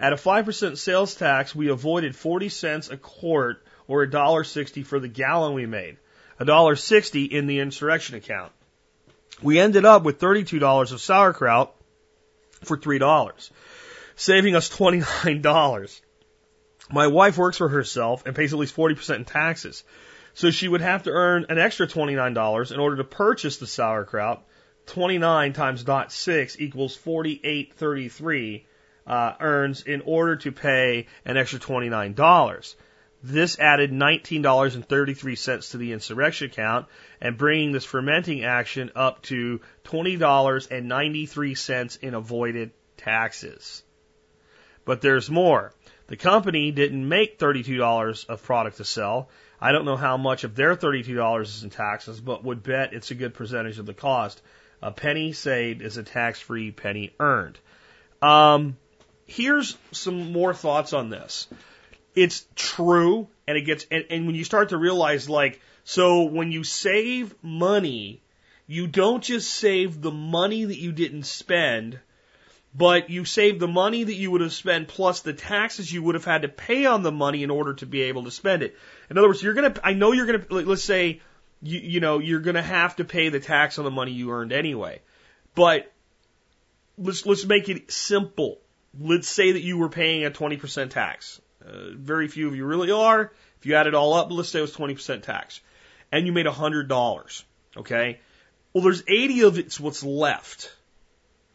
At a 5% sales tax, we avoided 40 cents a quart or $1.60 for the gallon we made. $1.60 in the insurrection account. We ended up with $32 of sauerkraut for $3, saving us $29. My wife works for herself and pays at least 40% in taxes. So she would have to earn an extra $29 in order to purchase the sauerkraut. 29 times dot six equals 48.33 uh, earns in order to pay an extra $29. This added $19.33 to the insurrection account and bringing this fermenting action up to $20.93 in avoided taxes. But there's more. The company didn't make $32 of product to sell. I don't know how much of their $32 is in taxes, but would bet it's a good percentage of the cost. A penny saved is a tax free penny earned. Um, here's some more thoughts on this it's true and it gets and, and when you start to realize like so when you save money you don't just save the money that you didn't spend but you save the money that you would have spent plus the taxes you would have had to pay on the money in order to be able to spend it. In other words you're going to i know you're going to let's say you, you know you're going to have to pay the tax on the money you earned anyway. But let's let's make it simple. Let's say that you were paying a 20% tax uh, very few of you really are. If you add it all up, let's say it was 20% tax. And you made $100. Okay? Well, there's 80 of it's what's left.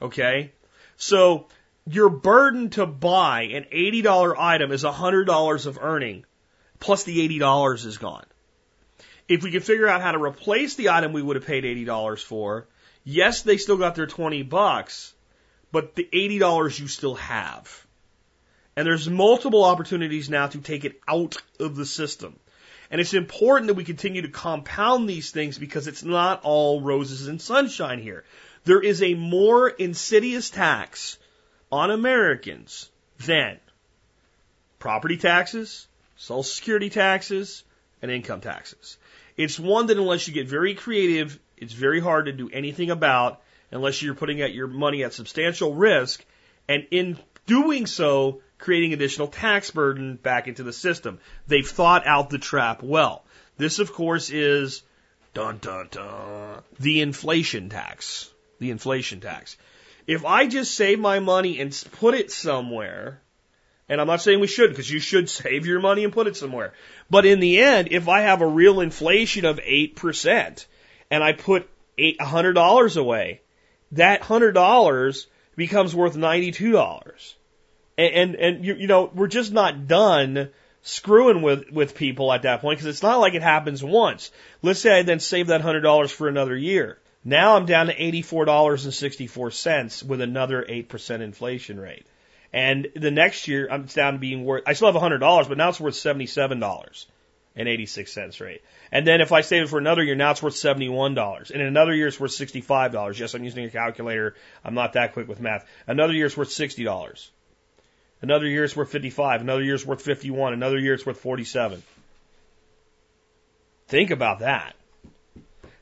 Okay? So, your burden to buy an $80 item is $100 of earning, plus the $80 is gone. If we could figure out how to replace the item we would have paid $80 for, yes, they still got their 20 bucks, but the $80 you still have. And there's multiple opportunities now to take it out of the system. And it's important that we continue to compound these things because it's not all roses and sunshine here. There is a more insidious tax on Americans than property taxes, social security taxes, and income taxes. It's one that unless you get very creative, it's very hard to do anything about unless you're putting out your money at substantial risk. And in doing so, creating additional tax burden back into the system. They've thought out the trap well. This, of course, is dun dun dun the inflation tax. The inflation tax. If I just save my money and put it somewhere, and I'm not saying we should, because you should *laughs* save your money and put it somewhere. But in the end, if I have a real inflation of 8% and I put $100 away, that $100 becomes worth $92. And, and, and you, you know, we're just not done screwing with, with people at that point because it's not like it happens once. Let's say I then save that $100 for another year. Now I'm down to $84.64 with another 8% inflation rate. And the next year I'm down to being worth, I still have $100, but now it's worth $77 and 86 cents rate. And then if I save it for another year, now it's worth $71. And in another year, it's worth $65. Yes, I'm using a calculator. I'm not that quick with math. Another year, it's worth $60. Another year it's worth 55. Another year it's worth 51. Another year it's worth 47. Think about that.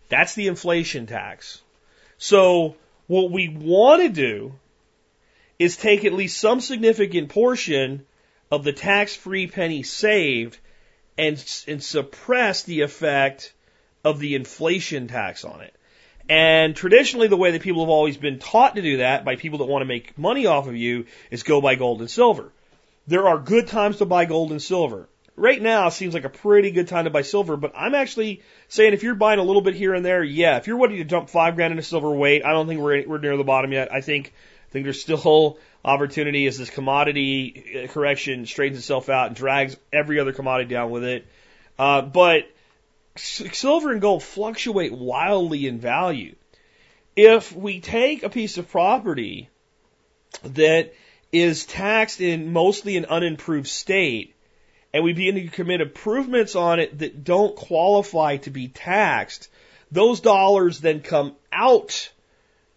That's the inflation tax. So what we want to do is take at least some significant portion of the tax-free penny saved and, and suppress the effect of the inflation tax on it. And traditionally, the way that people have always been taught to do that by people that want to make money off of you is go buy gold and silver. There are good times to buy gold and silver. Right now seems like a pretty good time to buy silver, but I'm actually saying if you're buying a little bit here and there, yeah, if you're wanting to dump five grand into silver weight, I don't think we're, we're near the bottom yet. I think, I think there's still opportunity as this commodity correction straightens itself out and drags every other commodity down with it. Uh, but silver and gold fluctuate wildly in value. If we take a piece of property that is taxed in mostly an unimproved state and we begin to commit improvements on it that don't qualify to be taxed, those dollars then come out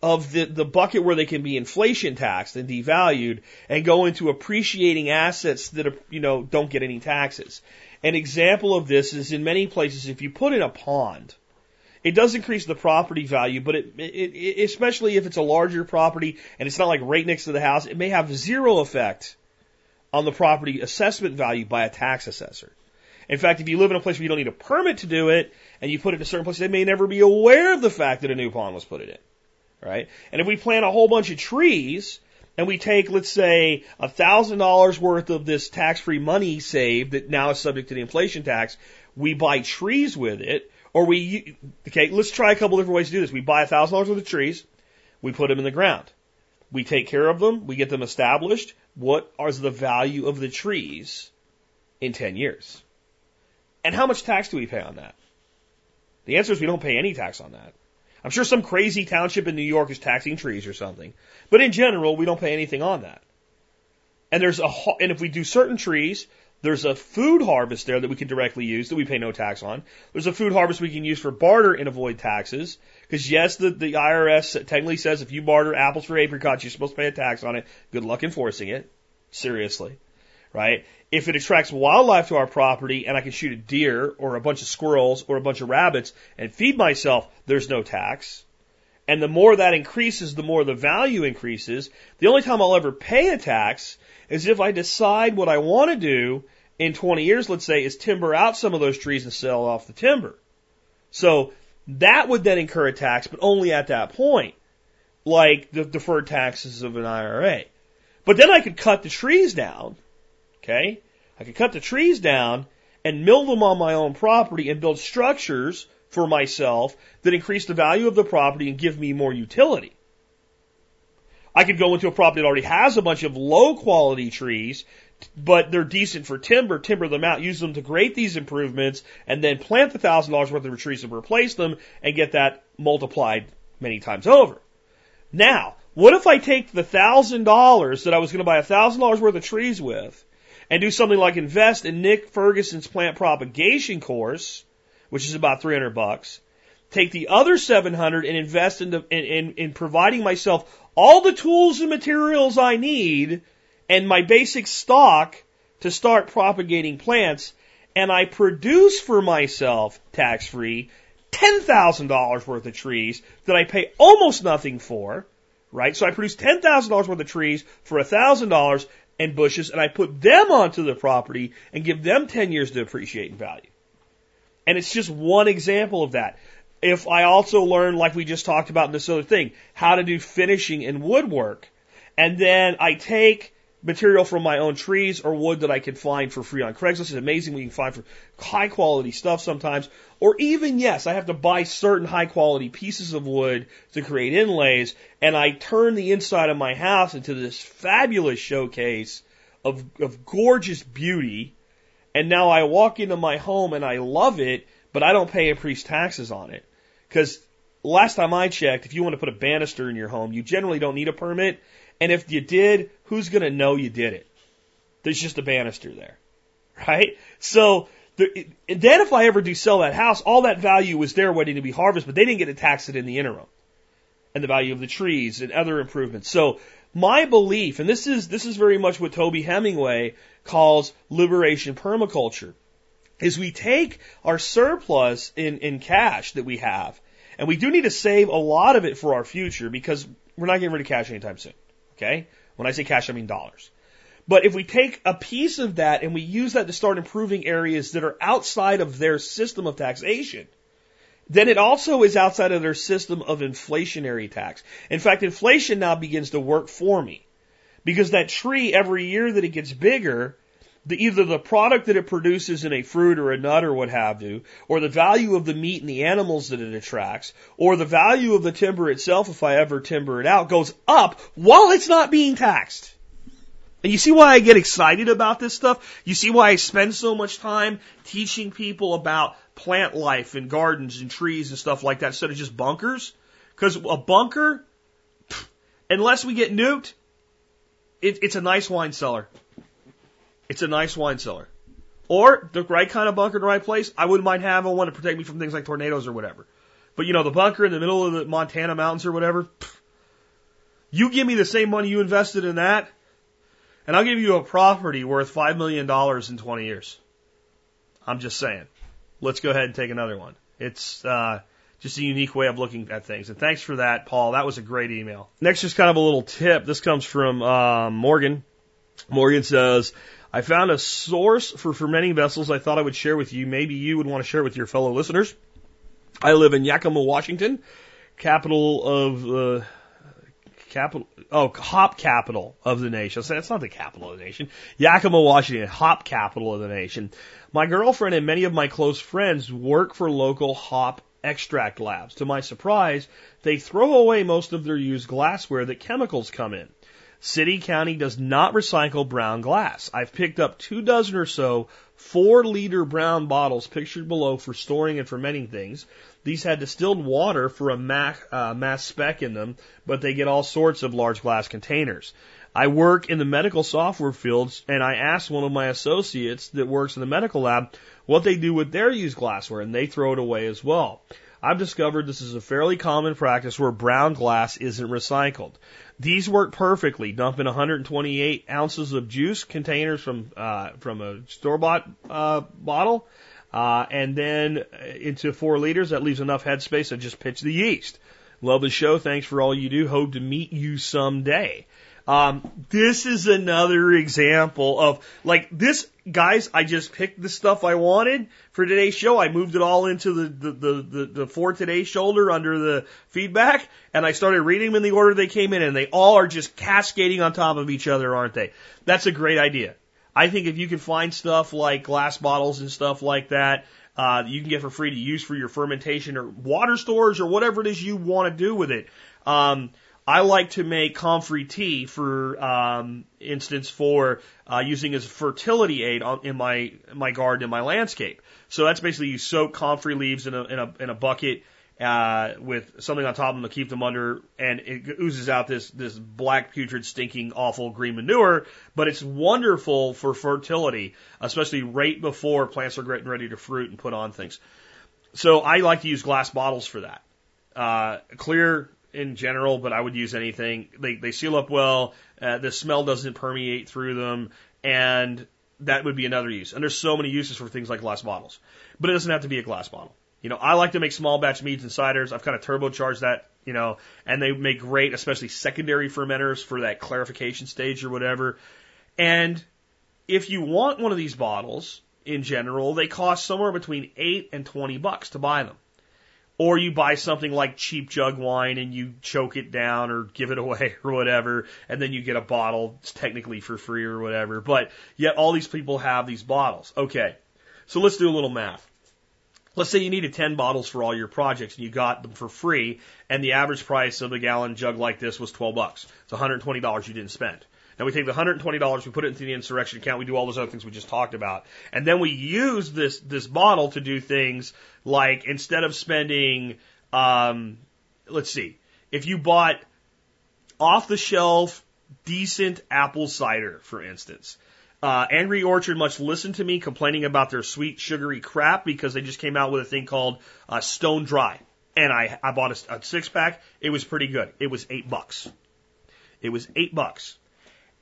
of the, the bucket where they can be inflation taxed and devalued and go into appreciating assets that are, you know, don't get any taxes. An example of this is in many places, if you put in a pond, it does increase the property value, but it, it, it, especially if it's a larger property and it's not like right next to the house, it may have zero effect on the property assessment value by a tax assessor. In fact, if you live in a place where you don't need a permit to do it and you put it in a certain place, they may never be aware of the fact that a new pond was put in. Right? And if we plant a whole bunch of trees and we take, let's say, a thousand dollars worth of this tax-free money saved that now is subject to the inflation tax, we buy trees with it, or we, okay, let's try a couple different ways to do this. We buy a thousand dollars worth of trees, we put them in the ground. We take care of them, we get them established. What is the value of the trees in 10 years? And how much tax do we pay on that? The answer is we don't pay any tax on that. I'm sure some crazy township in New York is taxing trees or something. But in general, we don't pay anything on that. And there's a, and if we do certain trees, there's a food harvest there that we can directly use that we pay no tax on. There's a food harvest we can use for barter and avoid taxes. Because yes, the, the IRS technically says if you barter apples for apricots, you're supposed to pay a tax on it. Good luck enforcing it. Seriously. Right? If it attracts wildlife to our property and I can shoot a deer or a bunch of squirrels or a bunch of rabbits and feed myself, there's no tax. And the more that increases, the more the value increases. The only time I'll ever pay a tax is if I decide what I want to do in 20 years, let's say, is timber out some of those trees and sell off the timber. So that would then incur a tax, but only at that point, like the deferred taxes of an IRA. But then I could cut the trees down, okay? I could cut the trees down and mill them on my own property and build structures for myself that increase the value of the property and give me more utility. I could go into a property that already has a bunch of low quality trees but they're decent for timber, timber them out, use them to create these improvements, and then plant the thousand dollars worth of trees to replace them and get that multiplied many times over. Now, what if I take the thousand dollars that I was going to buy a thousand dollars worth of trees with and do something like invest in Nick Ferguson's plant propagation course, which is about 300 bucks, take the other 700 and invest in, the, in, in, in providing myself all the tools and materials I need and my basic stock to start propagating plants, and I produce for myself tax free $10,000 worth of trees that I pay almost nothing for, right? So I produce $10,000 worth of trees for $1,000 and bushes, and I put them onto the property and give them 10 years to appreciate in value. And it's just one example of that. If I also learn, like we just talked about in this other thing, how to do finishing and woodwork, and then I take material from my own trees or wood that I can find for free on Craigslist. It's amazing you can find for high quality stuff sometimes. Or even, yes, I have to buy certain high quality pieces of wood to create inlays and I turn the inside of my house into this fabulous showcase of, of gorgeous beauty. And now I walk into my home and I love it, but I don't pay increased taxes on it. Cause last time I checked, if you want to put a banister in your home, you generally don't need a permit and if you did, who's going to know you did it? There's just a banister there, right? So the, then if I ever do sell that house, all that value was there waiting to be harvested, but they didn't get to tax it in the interim. And the value of the trees and other improvements. So my belief, and this is, this is very much what Toby Hemenway calls liberation permaculture, is we take our surplus in, in cash that we have, and we do need to save a lot of it for our future because we're not getting rid of cash anytime soon. Okay? When I say cash, I mean dollars. But if we take a piece of that and we use that to start improving areas that are outside of their system of taxation, then it also is outside of their system of inflationary tax. In fact, inflation now begins to work for me. Because that tree, every year that it gets bigger, the, either the product that it produces in a fruit or a nut or what have you, or the value of the meat and the animals that it attracts, or the value of the timber itself, if I ever timber it out, goes up while it's not being taxed. And you see why I get excited about this stuff? You see why I spend so much time teaching people about plant life and gardens and trees and stuff like that instead of just bunkers? Because a bunker, unless we get nuked, it, it's a nice wine cellar. It's a nice wine cellar. Or the right kind of bunker in the right place, I wouldn't mind having one to protect me from things like tornadoes or whatever. But you know, the bunker in the middle of the Montana mountains or whatever, pff, you give me the same money you invested in that, and I'll give you a property worth $5 million in 20 years. I'm just saying. Let's go ahead and take another one. It's, uh, just a unique way of looking at things. And thanks for that, Paul. That was a great email. Next, just kind of a little tip. This comes from uh, Morgan. Morgan says, I found a source for fermenting vessels I thought I would share with you. Maybe you would want to share with your fellow listeners. I live in Yakima, Washington, capital of the capital, oh, hop capital of the nation. That's not the capital of the nation. Yakima, Washington, hop capital of the nation. My girlfriend and many of my close friends work for local hop extract labs. To my surprise, they throw away most of their used glassware that chemicals come in. City County does not recycle brown glass. I've picked up two dozen or so four liter brown bottles pictured below for storing and fermenting things. These had distilled water for a mass, uh, mass spec in them, but they get all sorts of large glass containers. I work in the medical software fields and I asked one of my associates that works in the medical lab what they do with their used glassware, and they throw it away as well. I've discovered this is a fairly common practice where brown glass isn't recycled. These work perfectly. Dump in 128 ounces of juice containers from uh, from a store bought uh, bottle, uh, and then into four liters. That leaves enough headspace to just pitch the yeast. Love the show. Thanks for all you do. Hope to meet you someday. Um, this is another example of like this, guys. I just picked the stuff I wanted for today's show. I moved it all into the the the, the, the for today shoulder under the feedback, and I started reading them in the order they came in, and they all are just cascading on top of each other, aren't they? That's a great idea. I think if you can find stuff like glass bottles and stuff like that, uh, you can get for free to use for your fermentation or water storage or whatever it is you want to do with it. Um, I like to make comfrey tea, for um, instance, for uh, using as a fertility aid on, in my my garden in my landscape. So that's basically you soak comfrey leaves in a in a, in a bucket uh, with something on top of them to keep them under, and it oozes out this this black, putrid, stinking, awful green manure. But it's wonderful for fertility, especially right before plants are getting ready to fruit and put on things. So I like to use glass bottles for that. Uh, clear in general, but I would use anything. They they seal up well. Uh, the smell doesn't permeate through them, and that would be another use. And there's so many uses for things like glass bottles, but it doesn't have to be a glass bottle. You know, I like to make small batch meads and ciders. I've kind of turbocharged that, you know, and they make great, especially secondary fermenters for that clarification stage or whatever. And if you want one of these bottles, in general, they cost somewhere between eight and twenty bucks to buy them. Or you buy something like cheap jug wine and you choke it down or give it away *laughs* or whatever, and then you get a bottle technically for free or whatever. But yet all these people have these bottles. Okay. So let's do a little math. Let's say you needed 10 bottles for all your projects and you got them for free and the average price of a gallon jug like this was 12 bucks. It's $120 you didn't spend. Now we take the $120, we put it into the insurrection account, we do all those other things we just talked about. And then we use this, this bottle to do things like instead of spending, um, let's see, if you bought off the shelf decent apple cider, for instance, uh, Angry Orchard must listen to me complaining about their sweet sugary crap because they just came out with a thing called uh, Stone Dry. And I, I bought a, a six pack. It was pretty good. It was eight bucks. It was eight bucks.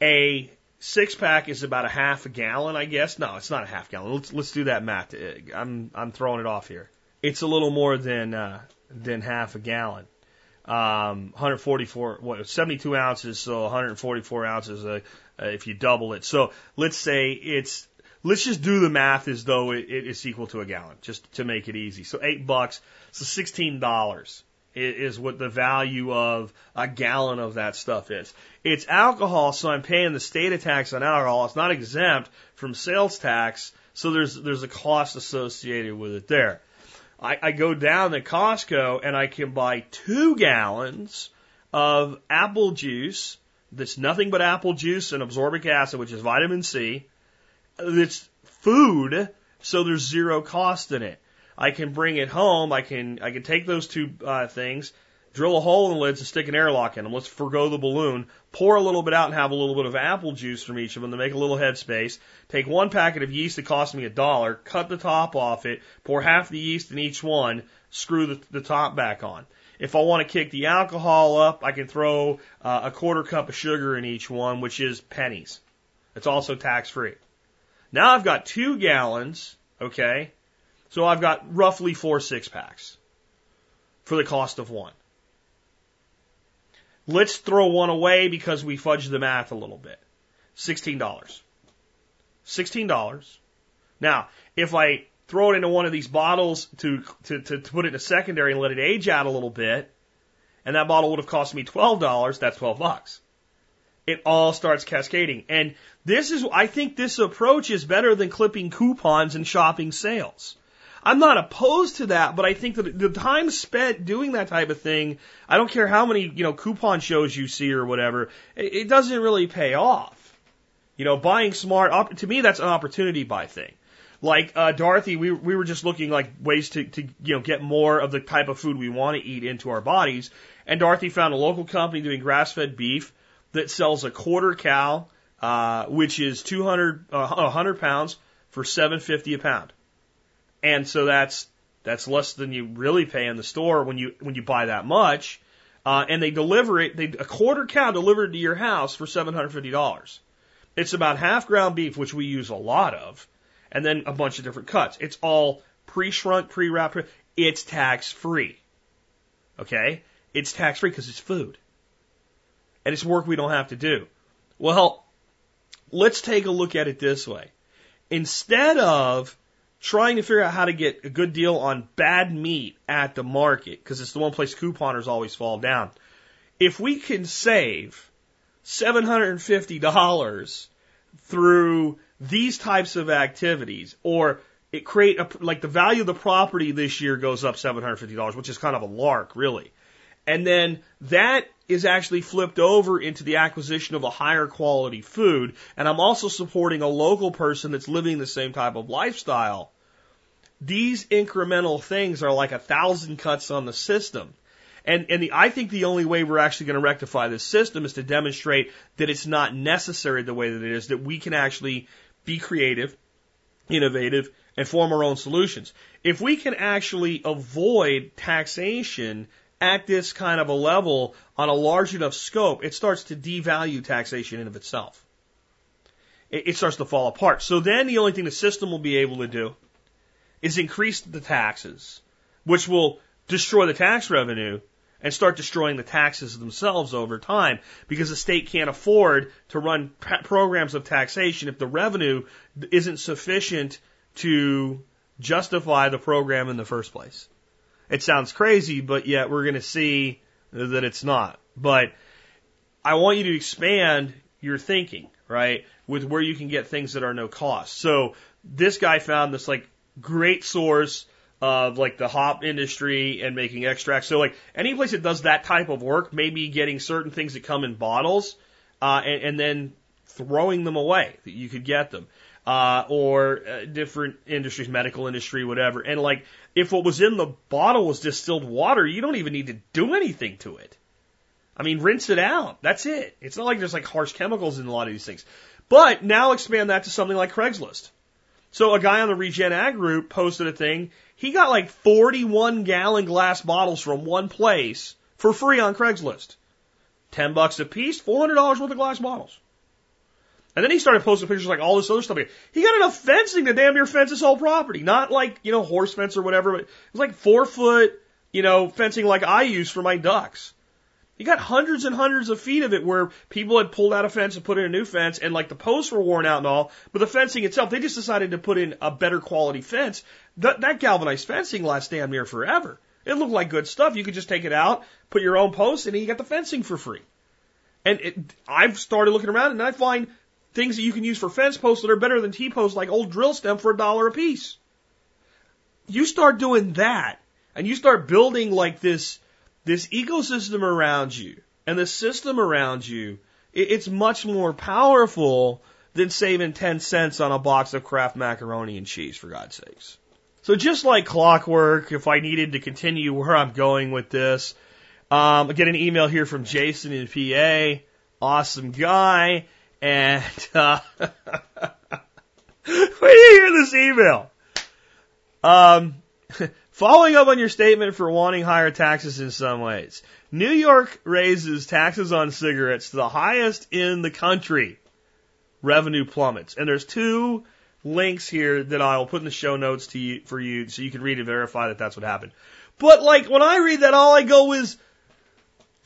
A six pack is about a half a gallon, I guess. No, it's not a half gallon. Let's let's do that math. Uh, I'm I'm throwing it off here. It's a little more than uh, than half a gallon. Um, 144, what, 72 ounces, so 144 ounces uh, uh, if you double it. So let's say it's let's just do the math as though it, it is equal to a gallon, just to make it easy. So eight bucks, so sixteen dollars is what the value of a gallon of that stuff is. It's alcohol, so I'm paying the state tax on alcohol. It's not exempt from sales tax, so there's there's a cost associated with it there. I, I go down to Costco and I can buy two gallons of apple juice that's nothing but apple juice and absorbic acid, which is vitamin C. It's food, so there's zero cost in it. I can bring it home. I can I can take those two uh, things, drill a hole in the lids and stick an airlock in them. Let's forego the balloon. Pour a little bit out and have a little bit of apple juice from each of them to make a little headspace. Take one packet of yeast that cost me a dollar, cut the top off it, pour half the yeast in each one, screw the, the top back on. If I want to kick the alcohol up, I can throw uh, a quarter cup of sugar in each one, which is pennies. It's also tax free. Now I've got two gallons, okay? So I've got roughly four six packs for the cost of one. Let's throw one away because we fudged the math a little bit. $16. $16. Now, if I throw it into one of these bottles to, to, to, to put it in a secondary and let it age out a little bit, and that bottle would have cost me $12, that's 12 bucks. It all starts cascading. And this is, I think this approach is better than clipping coupons and shopping sales. I'm not opposed to that, but I think that the time spent doing that type of thing, I don't care how many, you know, coupon shows you see or whatever, it, it doesn't really pay off. You know, buying smart, to me, that's an opportunity buy thing. Like, uh, Dorothy, we, we were just looking like ways to, to, you know, get more of the type of food we want to eat into our bodies. And Dorothy found a local company doing grass fed beef that sells a quarter cow, uh, which is 200, uh, 100 pounds for 750 a pound. And so that's that's less than you really pay in the store when you when you buy that much. Uh, and they deliver it, they a quarter cow delivered to your house for seven hundred fifty dollars. It's about half ground beef, which we use a lot of, and then a bunch of different cuts. It's all pre-shrunk, pre-wrapped. It's tax free. Okay, it's tax free because it's food, and it's work we don't have to do. Well, let's take a look at it this way. Instead of trying to figure out how to get a good deal on bad meat at the market because it's the one place couponers always fall down. If we can save $750 through these types of activities or it create a, like the value of the property this year goes up $750, which is kind of a lark, really. And then that is actually flipped over into the acquisition of a higher quality food. And I'm also supporting a local person that's living the same type of lifestyle. These incremental things are like a thousand cuts on the system. And, and the, I think the only way we're actually going to rectify this system is to demonstrate that it's not necessary the way that it is, that we can actually be creative, innovative, and form our own solutions. If we can actually avoid taxation at this kind of a level on a large enough scope, it starts to devalue taxation in of itself. It, it starts to fall apart. So then the only thing the system will be able to do is increase the taxes, which will destroy the tax revenue and start destroying the taxes themselves over time because the state can't afford to run programs of taxation if the revenue isn't sufficient to justify the program in the first place. It sounds crazy, but yet we're going to see that it's not. But I want you to expand your thinking, right, with where you can get things that are no cost. So this guy found this like great source of like the hop industry and making extracts. So like any place that does that type of work, maybe getting certain things that come in bottles, uh, and, and then throwing them away that you could get them. Uh, or uh, different industries, medical industry, whatever. And like, if what was in the bottle was distilled water, you don't even need to do anything to it. I mean, rinse it out. That's it. It's not like there's like harsh chemicals in a lot of these things. But now expand that to something like Craigslist. So a guy on the Regen Ag group posted a thing. He got like 41 gallon glass bottles from one place for free on Craigslist. 10 bucks a piece, $400 worth of glass bottles. And then he started posting pictures like all this other stuff. He got enough fencing to damn near fence his whole property. Not like, you know, horse fence or whatever, but it was like four foot, you know, fencing like I use for my ducks. You got hundreds and hundreds of feet of it where people had pulled out a fence and put in a new fence and like the posts were worn out and all, but the fencing itself, they just decided to put in a better quality fence. That, that galvanized fencing lasts damn near forever. It looked like good stuff. You could just take it out, put your own posts, and you get the fencing for free. And it, I've started looking around and I find things that you can use for fence posts that are better than T-posts like old drill stem for a dollar a piece. You start doing that and you start building like this this ecosystem around you and the system around you, it's much more powerful than saving 10 cents on a box of Kraft macaroni and cheese, for God's sakes. So just like clockwork, if I needed to continue where I'm going with this, Um, I get an email here from Jason in PA. Awesome guy. And, uh, *laughs* do you hear this email? Um, *laughs* following up on your statement for wanting higher taxes in some ways. New York raises taxes on cigarettes to the highest in the country. Revenue plummets. And there's two links here that I'll put in the show notes to you, for you so you can read and verify that that's what happened. But like when I read that, all I go is,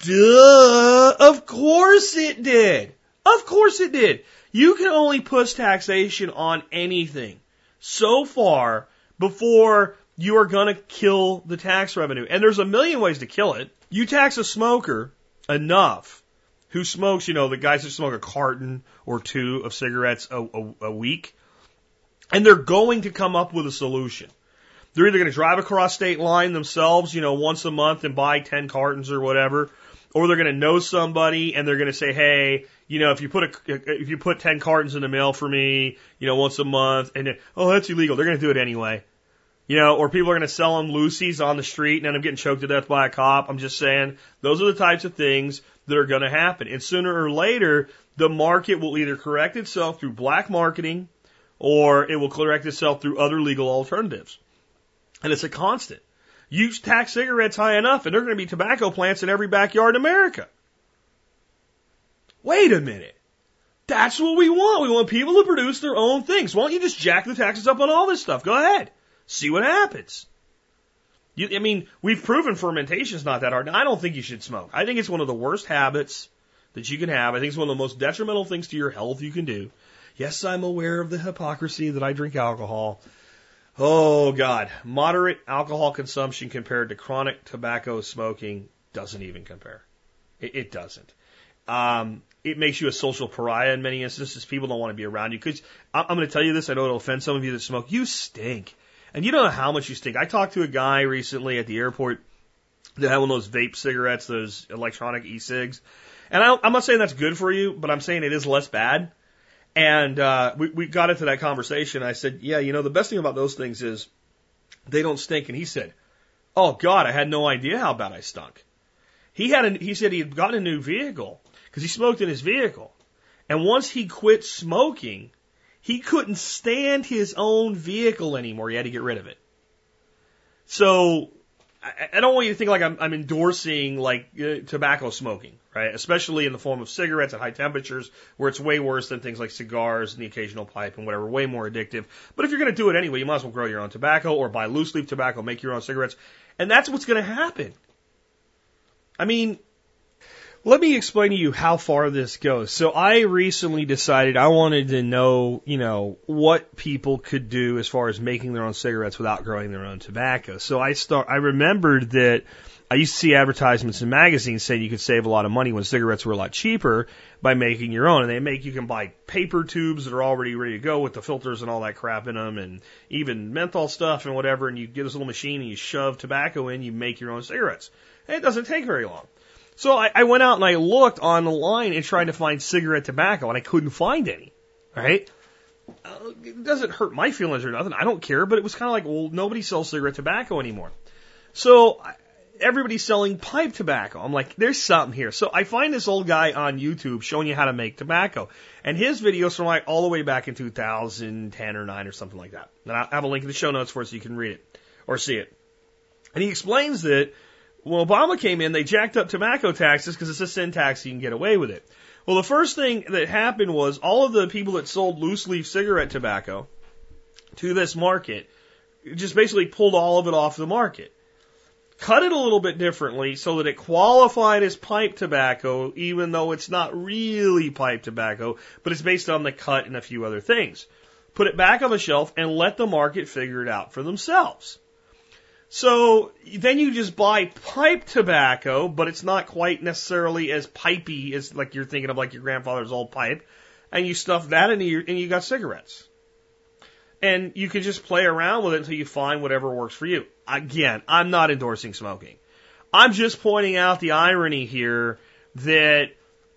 duh, of course it did. Of course it did. You can only push taxation on anything so far before you are going to kill the tax revenue. And there's a million ways to kill it. You tax a smoker enough who smokes, you know, the guys that smoke a carton or two of cigarettes a, a, a week, and they're going to come up with a solution. They're either going to drive across state line themselves, you know, once a month and buy 10 cartons or whatever, or they're going to know somebody and they're going to say, hey, you know, if you put a, if you put 10 cartons in the mail for me, you know, once a month, and then, oh, that's illegal. They're going to do it anyway. You know, or people are going to sell them Lucy's on the street and end up getting choked to death by a cop. I'm just saying, those are the types of things that are going to happen. And sooner or later, the market will either correct itself through black marketing or it will correct itself through other legal alternatives. And it's a constant. You tax cigarettes high enough and there are going to be tobacco plants in every backyard in America. Wait a minute. That's what we want. We want people to produce their own things. Why don't you just jack the taxes up on all this stuff? Go ahead. See what happens. You, I mean, we've proven fermentation is not that hard. I don't think you should smoke. I think it's one of the worst habits that you can have. I think it's one of the most detrimental things to your health you can do. Yes, I'm aware of the hypocrisy that I drink alcohol. Oh God, moderate alcohol consumption compared to chronic tobacco smoking doesn't even compare. It, it doesn't. Um, it makes you a social pariah in many instances. People don't want to be around you because I'm going to tell you this. I know it'll offend some of you that smoke. You stink. And you don't know how much you stink. I talked to a guy recently at the airport that had one of those vape cigarettes, those electronic e-cigs. And I, I'm not saying that's good for you, but I'm saying it is less bad. And uh, we, we got into that conversation. I said, yeah, you know, the best thing about those things is they don't stink. And he said, oh God, I had no idea how bad I stunk. He had a, he said he had gotten a new vehicle because he smoked in his vehicle. And once he quit smoking, he couldn't stand his own vehicle anymore. He had to get rid of it. So I, I don't want you to think like I'm, I'm endorsing like uh, tobacco smoking, right? Especially in the form of cigarettes at high temperatures, where it's way worse than things like cigars and the occasional pipe and whatever, way more addictive. But if you're going to do it anyway, you might as well grow your own tobacco or buy loose leaf tobacco, make your own cigarettes, and that's what's going to happen. I mean, let me explain to you how far this goes. So I recently decided I wanted to know, you know, what people could do as far as making their own cigarettes without growing their own tobacco. So I start, I remembered that I used to see advertisements in magazines saying you could save a lot of money when cigarettes were a lot cheaper by making your own. And they make, you can buy paper tubes that are already ready to go with the filters and all that crap in them and even menthol stuff and whatever. And you get this little machine and you shove tobacco in, you make your own cigarettes. And it doesn't take very long. So I, I went out and I looked online and tried to find cigarette tobacco, and I couldn't find any. Right? Uh, it doesn't hurt my feelings or nothing. I don't care, but it was kind of like, well, nobody sells cigarette tobacco anymore. So everybody's selling pipe tobacco. I'm like, there's something here. So I find this old guy on YouTube showing you how to make tobacco. And his videos from like all the way back in 2010 or 9 or something like that. And I have a link in the show notes for it so you can read it or see it. And he explains that when Obama came in, they jacked up tobacco taxes because it's a sin tax, you can get away with it. Well, the first thing that happened was all of the people that sold loose leaf cigarette tobacco to this market just basically pulled all of it off the market. Cut it a little bit differently so that it qualified as pipe tobacco, even though it's not really pipe tobacco, but it's based on the cut and a few other things. Put it back on the shelf and let the market figure it out for themselves. So then you just buy pipe tobacco, but it's not quite necessarily as pipey as like you're thinking of like your grandfather's old pipe, and you stuff that into your and you got cigarettes. And you can just play around with it until you find whatever works for you. Again, I'm not endorsing smoking. I'm just pointing out the irony here that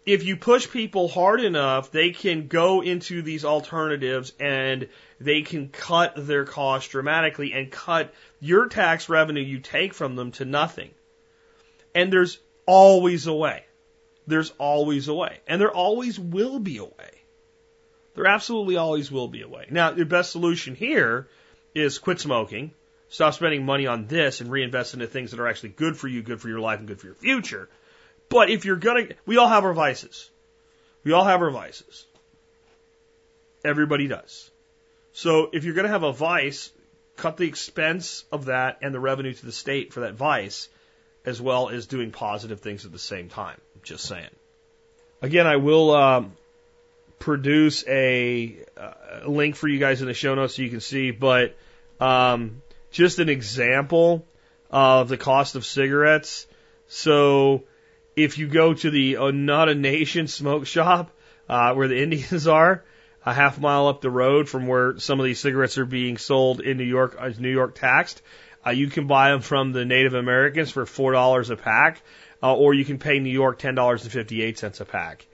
if you push people hard enough, they can go into these alternatives and they can cut their costs dramatically and cut your tax revenue you take from them to nothing. And there's always a way. There's always a way. And there always will be a way. There absolutely always will be a way. Now, the best solution here is quit smoking, stop spending money on this and reinvest into things that are actually good for you, good for your life, and good for your future. But if you're gonna, we all have our vices. We all have our vices. Everybody does. So if you're gonna have a vice, cut the expense of that and the revenue to the state for that vice, as well as doing positive things at the same time. Just saying. Again, I will um, produce a, uh, link for you guys in the show notes so you can see, but um, just an example of the cost of cigarettes. So if you go to the uh, Not a Nation smoke shop uh, where the *laughs* Indians are, a half mile up the road from where some of these cigarettes are being sold in New York as New York taxed, uh, you can buy them from the Native Americans for four dollars a pack, uh, or you can pay New York ten dollars and fifty eight cents a pack.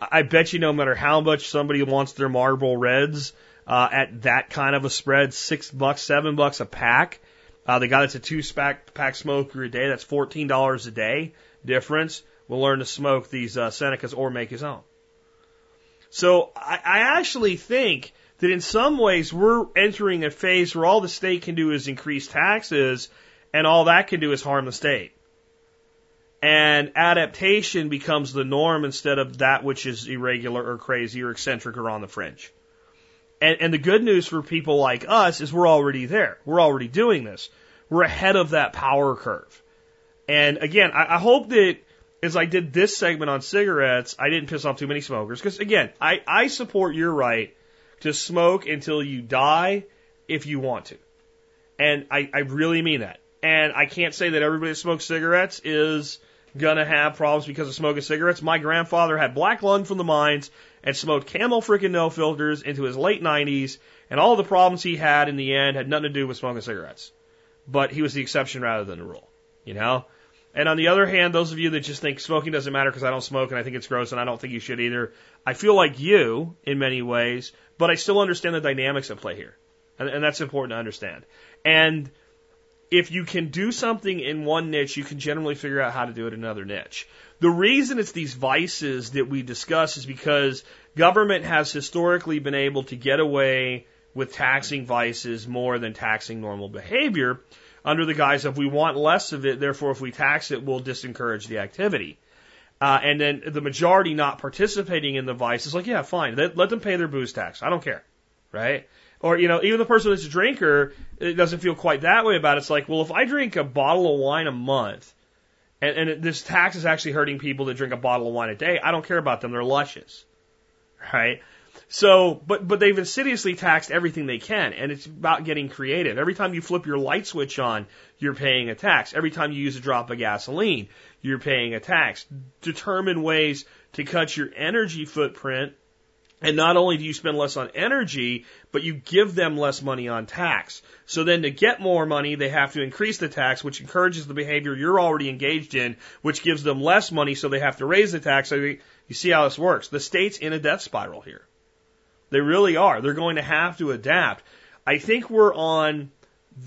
I bet you no matter how much somebody wants their Marlboro Reds uh, at that kind of a spread, six bucks, seven bucks a pack. Uh, the guy that's a two pack pack smoker a day, that's fourteen dollars a day difference. Will learn to smoke these uh, Senecas or make his own. So I, I actually think that in some ways we're entering a phase where all the state can do is increase taxes, and all that can do is harm the state and adaptation becomes the norm instead of that which is irregular or crazy or eccentric or on the fringe. And, and the good news for people like us is we're already there. We're already doing this. We're ahead of that power curve. And again, I, I hope that as I did this segment on cigarettes, I didn't piss off too many smokers. Because again, I, I support your right to smoke until you die if you want to. And I, I really mean that. And I can't say that everybody that smokes cigarettes is gonna have problems because of smoking cigarettes. My grandfather had black lung from the mines and smoked camel freaking no filters into his late 90s, and all the problems he had in the end had nothing to do with smoking cigarettes. But he was the exception rather than the rule, you know? And on the other hand, those of you that just think smoking doesn't matter because I don't smoke and I think it's gross and I don't think you should either, I feel like you in many ways, but I still understand the dynamics at play here. And, and that's important to understand. And if you can do something in one niche, you can generally figure out how to do it in another niche. The reason it's these vices that we discuss is because government has historically been able to get away with taxing vices more than taxing normal behavior under the guise of we want less of it, therefore if we tax it, we'll disencourage the activity. Uh, and then the majority not participating in the vice is like, yeah, fine, let, let them pay their booze tax. I don't care, right? Or, you know, even the person that's a drinker it doesn't feel quite that way about it. It's like, well, if I drink a bottle of wine a month, and, and this tax is actually hurting people that drink a bottle of wine a day, I don't care about them. They're luscious. Right? So, but, but they've insidiously taxed everything they can, and it's about getting creative. Every time you flip your light switch on, you're paying a tax. Every time you use a drop of gasoline, you're paying a tax. Determine ways to cut your energy footprint and not only do you spend less on energy, but you give them less money on tax. So then to get more money, they have to increase the tax, which encourages the behavior you're already engaged in, which gives them less money, so they have to raise the tax. So you see how this works. The state's in a death spiral here. They really are. They're going to have to adapt. I think we're on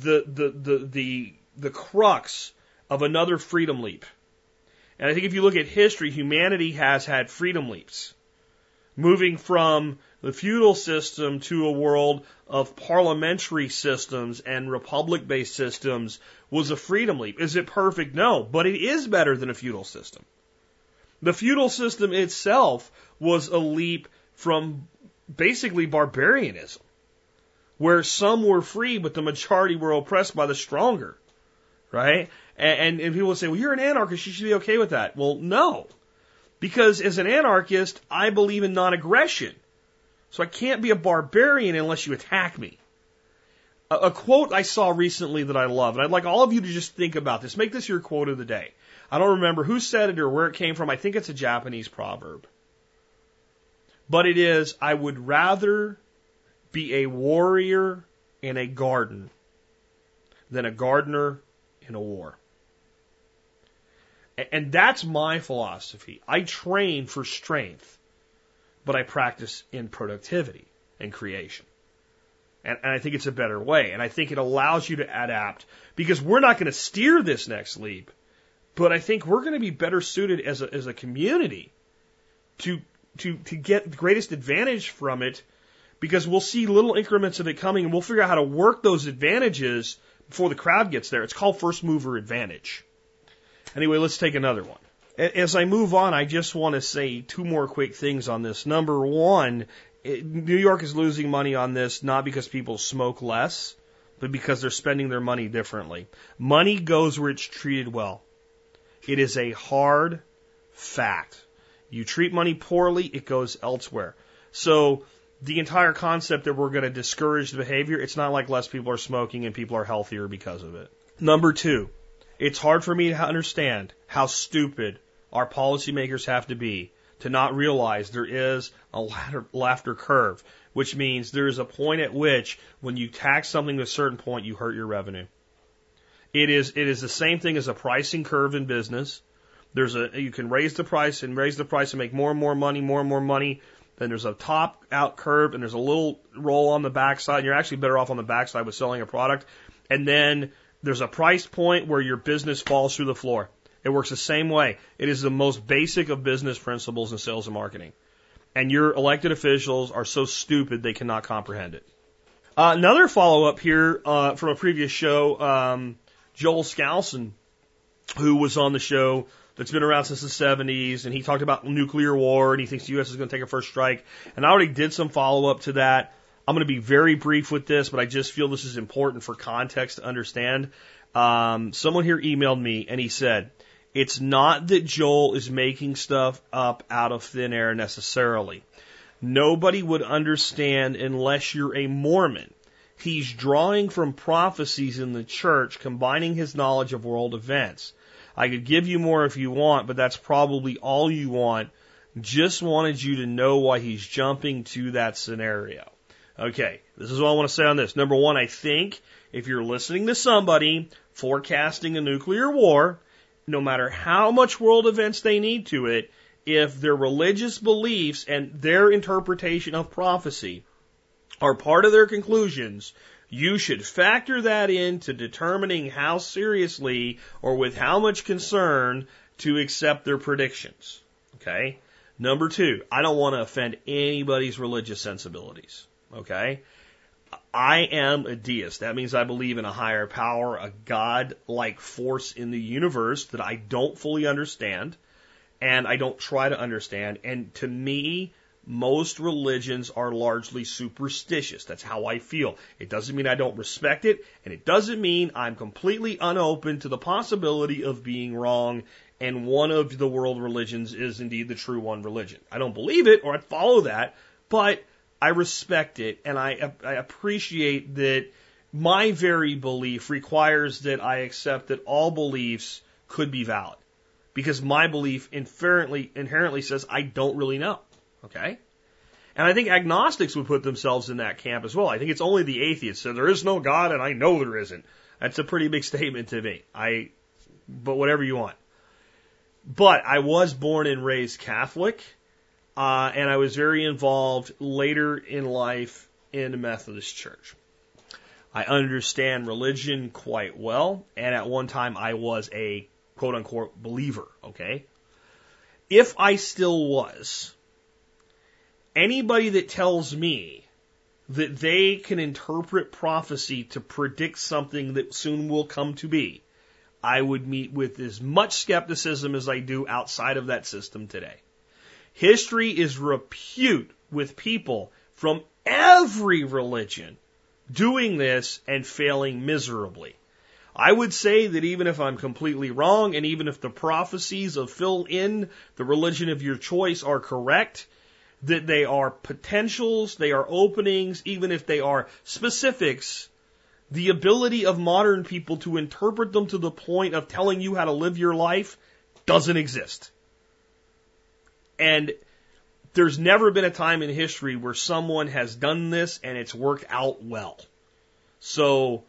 the, the, the, the, the crux of another freedom leap. And I think if you look at history, humanity has had freedom leaps moving from the feudal system to a world of parliamentary systems and republic based systems was a freedom leap. Is it perfect? No, but it is better than a feudal system. The feudal system itself was a leap from basically barbarianism, where some were free, but the majority were oppressed by the stronger, right? And, and, and people say, well, you're an anarchist, you should be okay with that. Well, no. Because as an anarchist, I believe in non aggression. So I can't be a barbarian unless you attack me. A, a, quote I saw recently that I love, and I'd like all of you to just think about this. Make this your quote of the day. I don't remember who said it or where it came from. I think it's a Japanese proverb. But it is I would rather be a warrior in a garden than a gardener in a war. And that's my philosophy. I train for strength, but I practice in productivity and creation. And, and I think it's a better way. And I think it allows you to adapt because we're not going to steer this next leap. But I think we're going to be better suited as a, as a community to, to, to get the greatest advantage from it because we'll see little increments of it coming and we'll figure out how to work those advantages before the crowd gets there. It's called first mover advantage. Anyway, let's take another one. As I move on, I just want to say two more quick things on this. Number one, New York is losing money on this not because people smoke less, but because they're spending their money differently. Money goes where it's treated well. It is a hard fact. You treat money poorly, it goes elsewhere. So the entire concept that we're going to discourage the behavior, it's not like less people are smoking and people are healthier because of it. Number two, it's hard for me to understand how stupid our policymakers have to be to not realize there is a ladder, Laffer curve, which means there is a point at which when you tax something to a certain point, you hurt your revenue. It is, it is the same thing as a pricing curve in business. There's a, you can raise the price and raise the price and make more and more money, more and more money. Then there's a top out curve and there's a little roll on the backside. You're actually better off on the backside with selling a product. And then there's a price point where your business falls through the floor. It works the same way. It is the most basic of business principles in sales and marketing. And your elected officials are so stupid they cannot comprehend it. Uh, another follow up here uh, from a previous show, um, Joel Skousen, who was on the show that's been around since the 70s, and he talked about nuclear war, and he thinks the U.S. is going to take a first strike. And I already did some follow up to that. I'm going to be very brief with this, but I just feel this is important for context to understand. Um, someone here emailed me, and he said, it's not that Joel is making stuff up out of thin air necessarily. Nobody would understand unless you're a Mormon. He's drawing from prophecies in the church, combining his knowledge of world events. I could give you more if you want, but that's probably all you want. Just wanted you to know why he's jumping to that scenario. Okay, this is what I want to say on this. Number one, I think if you're listening to somebody forecasting a nuclear war, no matter how much world events they need to it, if their religious beliefs and their interpretation of prophecy are part of their conclusions, you should factor that into determining how seriously or with how much concern to accept their predictions. Okay? Number two, I don't want to offend anybody's religious sensibilities. Okay? I am a deist. That means I believe in a higher power, a God like force in the universe that I don't fully understand and I don't try to understand. And to me, most religions are largely superstitious. That's how I feel. It doesn't mean I don't respect it, and it doesn't mean I'm completely unopen to the possibility of being wrong and one of the world religions is indeed the true one religion. I don't believe it or I'd follow that, but I respect it and I, I appreciate that my very belief requires that I accept that all beliefs could be valid because my belief inherently, inherently says I don't really know. Okay? And I think agnostics would put themselves in that camp as well. I think it's only the atheists. So there is no God and I know there isn't. That's a pretty big statement to me. I, but whatever you want. But I was born and raised Catholic. Uh, and I was very involved later in life in the Methodist Church. I understand religion quite well, and at one time I was a quote unquote believer, okay? If I still was, anybody that tells me that they can interpret prophecy to predict something that soon will come to be, I would meet with as much skepticism as I do outside of that system today. History is repute with people from every religion doing this and failing miserably. I would say that even if I'm completely wrong, and even if the prophecies of fill in the religion of your choice are correct, that they are potentials, they are openings, even if they are specifics, the ability of modern people to interpret them to the point of telling you how to live your life doesn't exist. And there's never been a time in history where someone has done this and it's worked out well. So,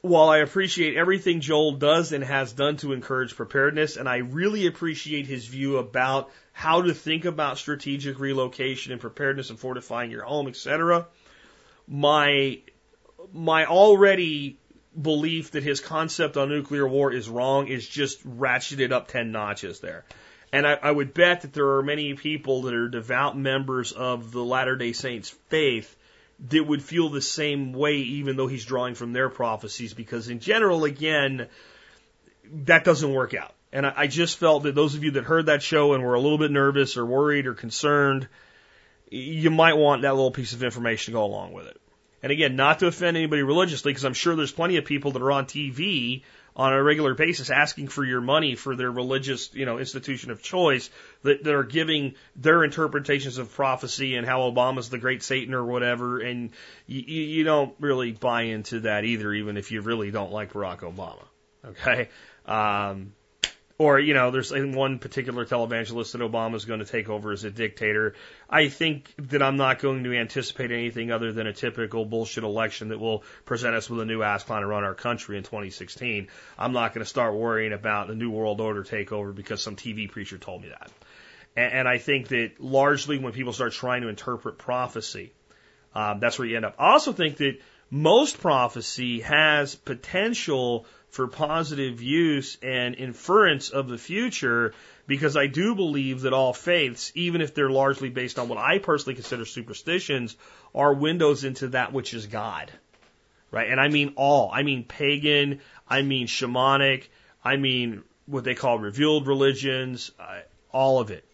while I appreciate everything Joel does and has done to encourage preparedness, and I really appreciate his view about how to think about strategic relocation and preparedness and fortifying your home, etc., my my already belief that his concept on nuclear war is wrong is just ratcheted up 10 notches there. And I, I would bet that there are many people that are devout members of the Latter day Saints faith that would feel the same way, even though he's drawing from their prophecies, because in general, again, that doesn't work out. And I, I just felt that those of you that heard that show and were a little bit nervous or worried or concerned, you might want that little piece of information to go along with it. And again, not to offend anybody religiously, because I'm sure there's plenty of people that are on TV on a regular basis asking for your money for their religious, you know, institution of choice that, that are giving their interpretations of prophecy and how Obama's the great Satan or whatever. And you, you don't really buy into that either, even if you really don't like Barack Obama. Okay. Um, or, you know, there's one particular televangelist that Obama is going to take over as a dictator. I think that I'm not going to anticipate anything other than a typical bullshit election that will present us with a new ass clown run our country in 2016. I'm not going to start worrying about a new world order takeover because some TV preacher told me that. And, and I think that largely when people start trying to interpret prophecy, um, that's where you end up. I also think that most prophecy has potential for positive use and inference of the future because I do believe that all faiths, even if they're largely based on what I personally consider superstitions, are windows into that which is God. Right? And I mean all. I mean pagan, I mean shamanic, I mean what they call revealed religions, uh, all of it.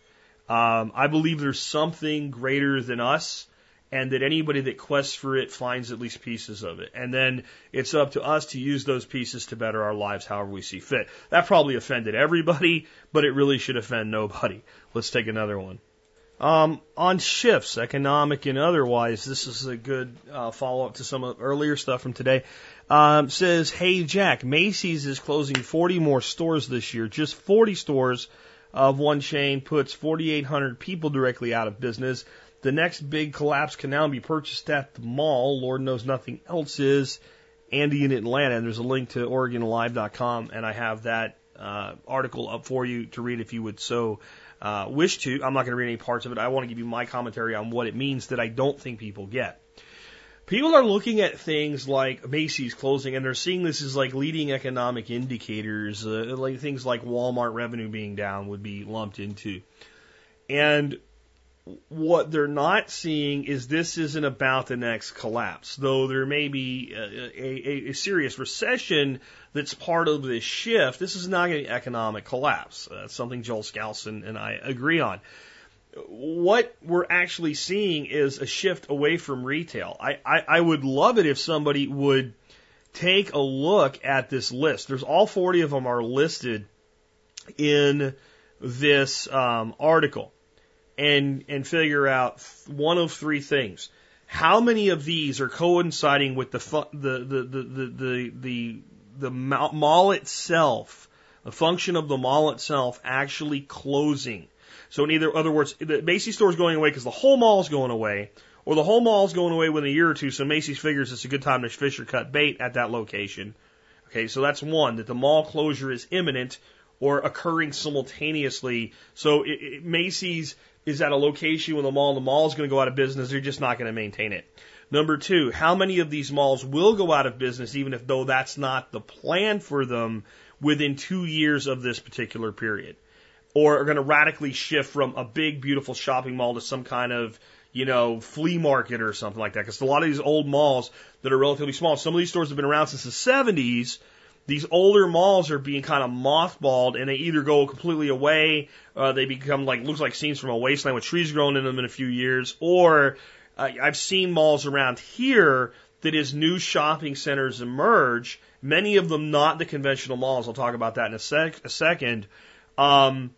Um, I believe there's something greater than us and that anybody that quests for it finds at least pieces of it. And then it's up to us to use those pieces to better our lives however we see fit. That probably offended everybody, but it really should offend nobody. Let's take another one. Um, on shifts, economic and otherwise, this is a good uh, follow up to some of earlier stuff from today. Um, says, Hey Jack, Macy's is closing 40 more stores this year. Just 40 stores of one chain puts 4,800 people directly out of business. The next big collapse can now be purchased at the mall. Lord knows nothing else is. Andy in Atlanta, and there's a link to OregonLive.com, and I have that uh, article up for you to read if you would so uh, wish to. I'm not going to read any parts of it. I want to give you my commentary on what it means that I don't think people get. People are looking at things like Macy's closing, and they're seeing this as like leading economic indicators, uh, like things like Walmart revenue being down would be lumped into. And what they're not seeing is this isn't about the next collapse, though there may be a, a, a serious recession that's part of this shift. This is not an economic collapse. That's something Joel Skousen and I agree on. What we're actually seeing is a shift away from retail. I, I, I would love it if somebody would take a look at this list. There's all 40 of them are listed in this um, article and and figure out one of three things. How many of these are coinciding with the the the the the the, the, the mall itself, the function of the mall itself actually closing? So in either other words, the Macy's store is going away because the whole mall is going away, or the whole mall is going away within a year or two. So Macy's figures it's a good time to fish or cut bait at that location. Okay, so that's one that the mall closure is imminent or occurring simultaneously. So it, it, Macy's is at a location when the mall, the mall is going to go out of business. They're just not going to maintain it. Number two, how many of these malls will go out of business, even if though that's not the plan for them within two years of this particular period? Or are going to radically shift from a big, beautiful shopping mall to some kind of, you know, flea market or something like that. Because a lot of these old malls that are relatively small, some of these stores have been around since the 70s, these older malls are being kind of mothballed and they either go completely away, uh, they become like, looks like scenes from a wasteland with trees growing in them in a few years, or uh, I've seen malls around here that as new shopping centers emerge, many of them not the conventional malls. I'll talk about that in a, sec- a second. Um,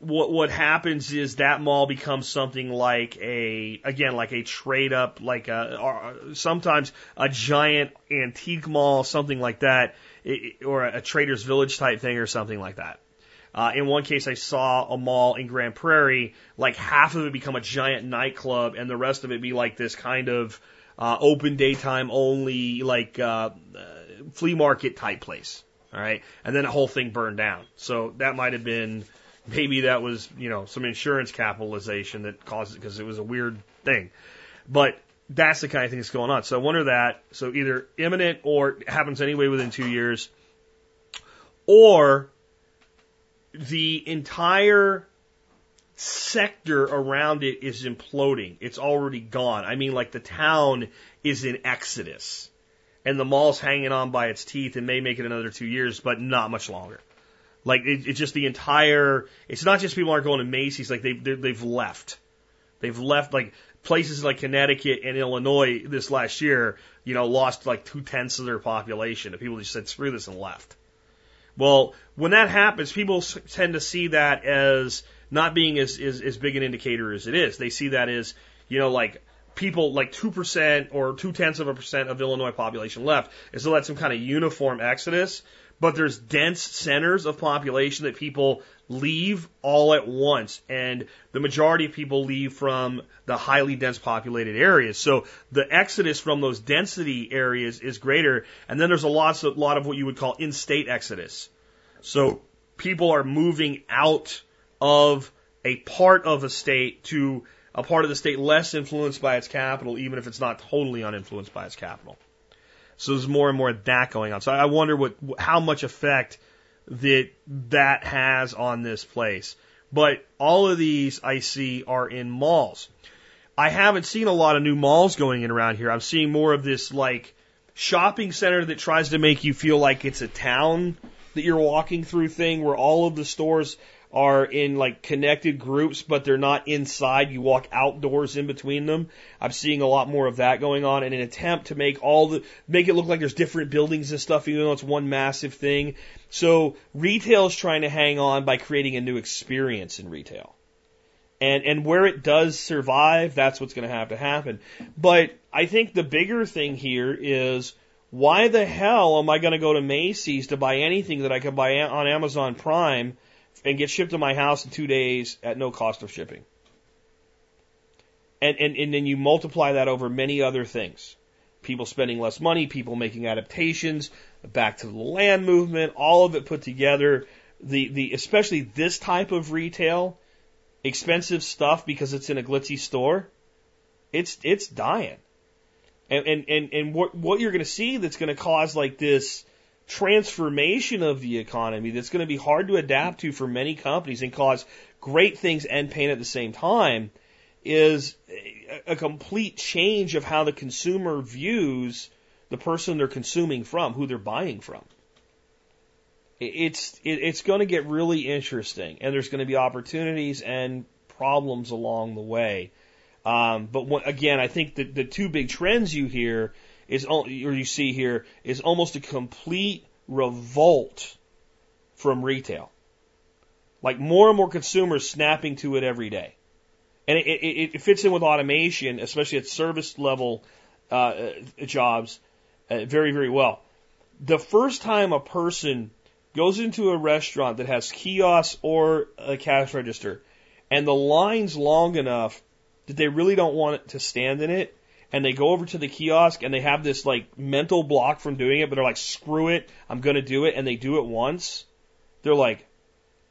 what what happens is that mall becomes something like a again like a trade up like a sometimes a giant antique mall something like that or a trader's village type thing or something like that. Uh, in one case, I saw a mall in Grand Prairie, like half of it become a giant nightclub, and the rest of it be like this kind of uh, open daytime only, like uh, uh, flea market type place. All right, and then the whole thing burned down. So that might have been maybe that was you know some insurance capitalization that caused it because it was a weird thing. But that's the kind of thing that's going on. So I wonder that. So either imminent or happens anyway within two years, or the entire sector around it is imploding. It's already gone. I mean, like the town is in exodus, and the mall's hanging on by its teeth and may make it another two years, but not much longer. Like it, it's just the entire. It's not just people aren't going to Macy's. Like they they've left. They've left like places like Connecticut and Illinois this last year. You know, lost like two tenths of their population. And people just said screw this and left. Well, when that happens, people tend to see that as not being as, as, as big an indicator as it is. They see that as, you know, like people like 2% or two tenths of a percent of Illinois population left, as though that's some kind of uniform exodus. But there's dense centers of population that people leave all at once, and the majority of people leave from the highly dense populated areas. So the exodus from those density areas is greater, and then there's a lot, a lot of what you would call in-state exodus. So people are moving out of a part of a state to a part of the state less influenced by its capital, even if it's not totally uninfluenced by its capital. So there's more and more of that going on. So I wonder what how much effect that that has on this place. But all of these I see are in malls. I haven't seen a lot of new malls going in around here. I'm seeing more of this like shopping center that tries to make you feel like it's a town that you're walking through thing where all of the stores are in like connected groups, but they're not inside. You walk outdoors in between them. I'm seeing a lot more of that going on in an attempt to make all the, make it look like there's different buildings and stuff, even though it's one massive thing. So retail is trying to hang on by creating a new experience in retail. And, and where it does survive, that's what's going to have to happen. But I think the bigger thing here is why the hell am I going to go to Macy's to buy anything that I can buy on Amazon Prime and get shipped to my house in two days at no cost of shipping. And, and, and then you multiply that over many other things. People spending less money, people making adaptations, back to the land movement, all of it put together. The, the, especially this type of retail, expensive stuff because it's in a glitzy store, it's, it's dying. And, and, and, and what, what you're going to see that's going to cause like this, transformation of the economy that's going to be hard to adapt to for many companies and cause great things and pain at the same time is a complete change of how the consumer views the person they're consuming from, who they're buying from. It's it's going to get really interesting, and there's going to be opportunities and problems along the way. Um, but again, I think that the two big trends you hear is, or you see here, is almost a complete revolt from retail. Like more and more consumers snapping to it every day. And it, it, it fits in with automation, especially at service level uh, jobs, uh, very, very well. The first time a person goes into a restaurant that has kiosks or a cash register, and the line's long enough that they really don't want to stand in it, and they go over to the kiosk and they have this like mental block from doing it, but they're like, screw it, I'm gonna do it, and they do it once, they're like,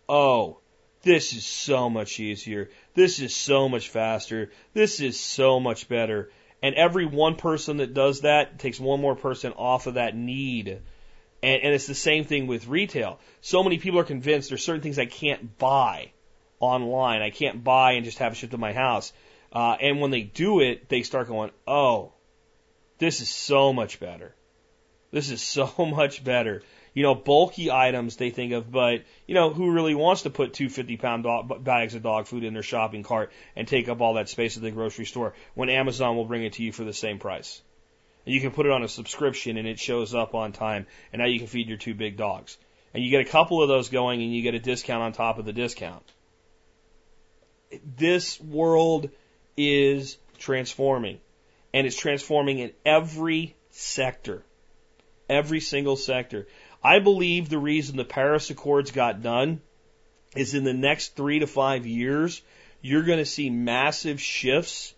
oh, this is so much easier. This is so much faster. This is so much better. And every one person that does that takes one more person off of that need. And, and it's the same thing with retail. So many people are convinced there's certain things I can't buy online. I can't buy and just have it shipped to my house. Uh, and when they do it, they start going, oh, this is so much better. This is *laughs* so much better. You know, bulky items they think of, but, you know, who really wants to put two 50 pound dog, bags of dog food in their shopping cart and take up all that space at the grocery store when Amazon will bring it to you for the same price? And you can put it on a subscription and it shows up on time, and now you can feed your two big dogs. And you get a couple of those going and you get a discount on top of the discount. This world is transforming. And it's transforming in every sector. Every single sector. I believe the reason the Paris Accords got done is in the next three to five years, you're going to see massive shifts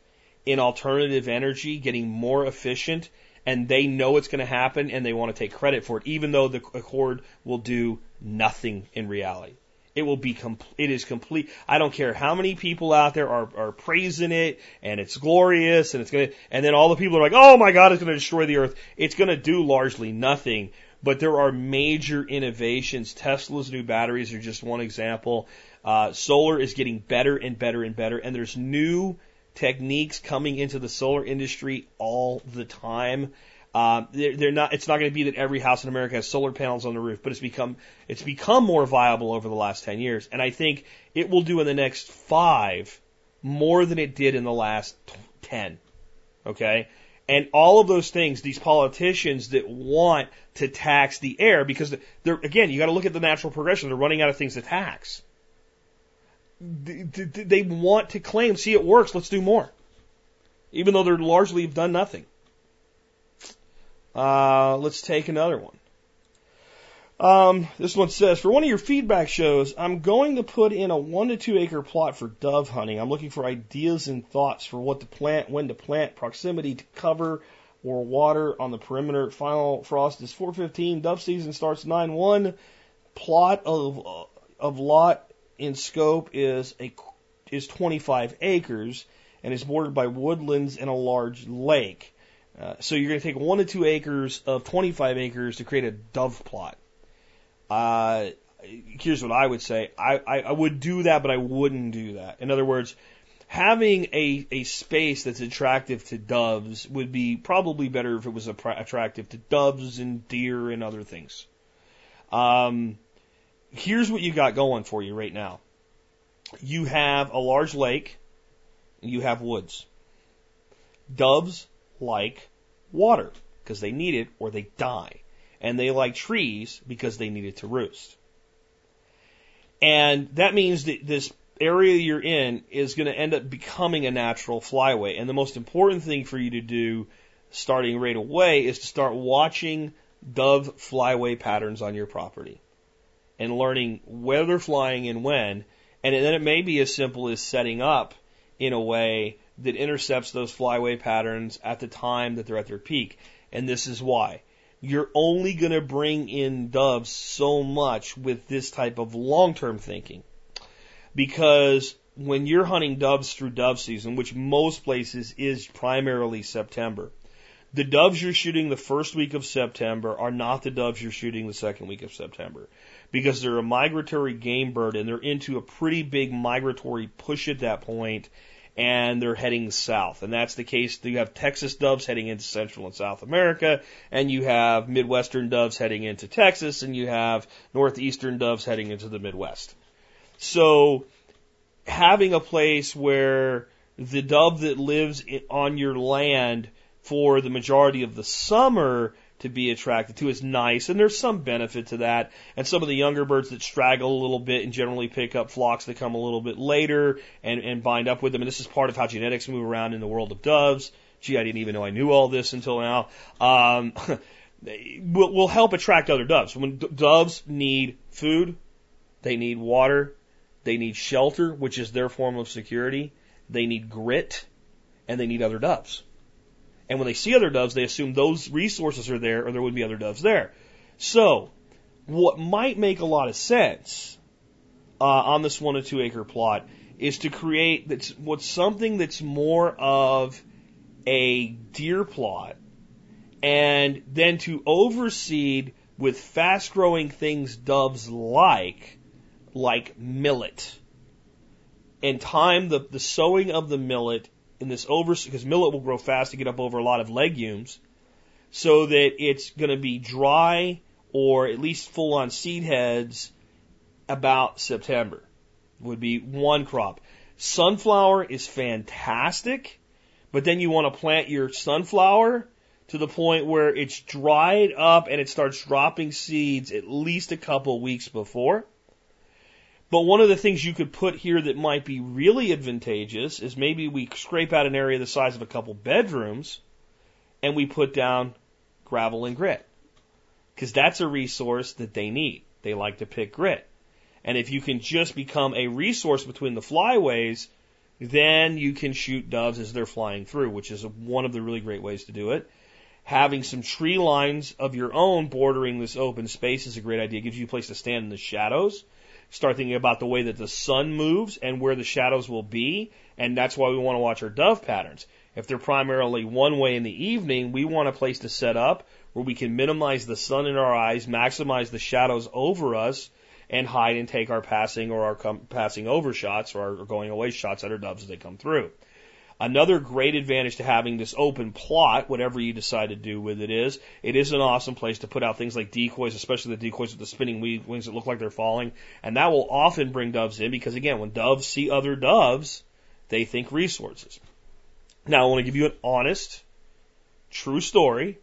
in alternative energy getting more efficient and they know it's going to happen and they want to take credit for it, even though the accord will do nothing in reality. It will be com- it is complete. I don't care how many people out there are, are praising it and it's glorious and it's gonna, and then all the people are like, oh my God, it's gonna destroy the earth. It's gonna do largely nothing. But there are major innovations. Tesla's new batteries are just one example. Uh, solar is getting better and better and better, and there's new techniques coming into the solar industry all the time. Uh, they're, they're not. It's not going to be that every house in America has solar panels on the roof, but it's become it's become more viable over the last ten years, and I think it will do in the next five more than it did in the last ten. Okay, and all of those things, these politicians that want to tax the air, because they're again, you got to look at the natural progression. They're running out of things to tax. They want to claim, see, it works. Let's do more, even though they're largely have done nothing. Uh, let's take another one. Um, this one says, for one of your feedback shows, I'm going to put in a one to two acre plot for dove hunting. I'm looking for ideas and thoughts for what to plant, when to plant, proximity to cover or water on the perimeter. Final frost is 415. Dove season starts 9-1. Plot of, uh, of lot in scope is a, is 25 acres and is bordered by woodlands and a large lake. Uh, so you're going to take one to two acres of 25 acres to create a dove plot. Uh, here's what I would say. I, I, I would do that, but I wouldn't do that. In other words, having a, a space that's attractive to doves would be probably better if it was attractive to doves and deer and other things. Um, here's what you got going for you right now. You have a large lake, you have woods. Doves like water because they need it or they die. And they like trees because they need it to roost. And that means that this area you're in is going to end up becoming a natural flyway. And the most important thing for you to do starting right away is to start watching dove flyway patterns on your property and learning where they're flying and when. And then it may be as simple as setting up in a way that intercepts those flyway patterns at the time that they're at their peak. And this is why. You're only going to bring in doves so much with this type of long term thinking. Because when you're hunting doves through dove season, which most places is primarily September, the doves you're shooting the first week of September are not the doves you're shooting the second week of September. Because they're a migratory game bird and they're into a pretty big migratory push at that point and they're heading south. And that's the case. You have Texas doves heading into Central and South America, and you have Midwestern doves heading into Texas, and you have Northeastern doves heading into the Midwest. So having a place where the dove that lives on your land for the majority of the summer to be attracted to is nice, and there's some benefit to that. And some of the younger birds that straggle a little bit and generally pick up flocks that come a little bit later and, and bind up with them. And this is part of how genetics move around in the world of doves. Gee, I didn't even know I knew all this until now. Um, *laughs* will, will help attract other doves. When d- doves need food, they need water, they need shelter, which is their form of security, they need grit, and they need other doves. And when they see other doves, they assume those resources are there or there would be other doves there. So, what might make a lot of sense uh, on this one to two acre plot is to create that's what's something that's more of a deer plot and then to overseed with fast growing things doves like, like millet. And time the, the sowing of the millet in this over because millet will grow fast to get up over a lot of legumes, so that it's going to be dry or at least full on seed heads about September. Would be one crop. Sunflower is fantastic, but then you want to plant your sunflower to the point where it's dried up and it starts dropping seeds at least a couple weeks before. But one of the things you could put here that might be really advantageous is maybe we scrape out an area the size of a couple bedrooms and we put down gravel and grit. Because that's a resource that they need. They like to pick grit. And if you can just become a resource between the flyways, then you can shoot doves as they're flying through, which is one of the really great ways to do it. Having some tree lines of your own bordering this open space is a great idea. It gives you a place to stand in the shadows start thinking about the way that the sun moves and where the shadows will be. And that's why we want to watch our dove patterns. If they're primarily one way in the evening, we want a place to set up where we can minimize the sun in our eyes, maximize the shadows over us, and hide and take our passing or our com- passing over shots or our going away shots at our doves as they come through. Another great advantage to having this open plot, whatever you decide to do with it is, it is an awesome place to put out things like decoys, especially the decoys with the spinning wings that look like they're falling. And that will often bring doves in because again, when doves see other doves, they think resources. Now I want to give you an honest, true story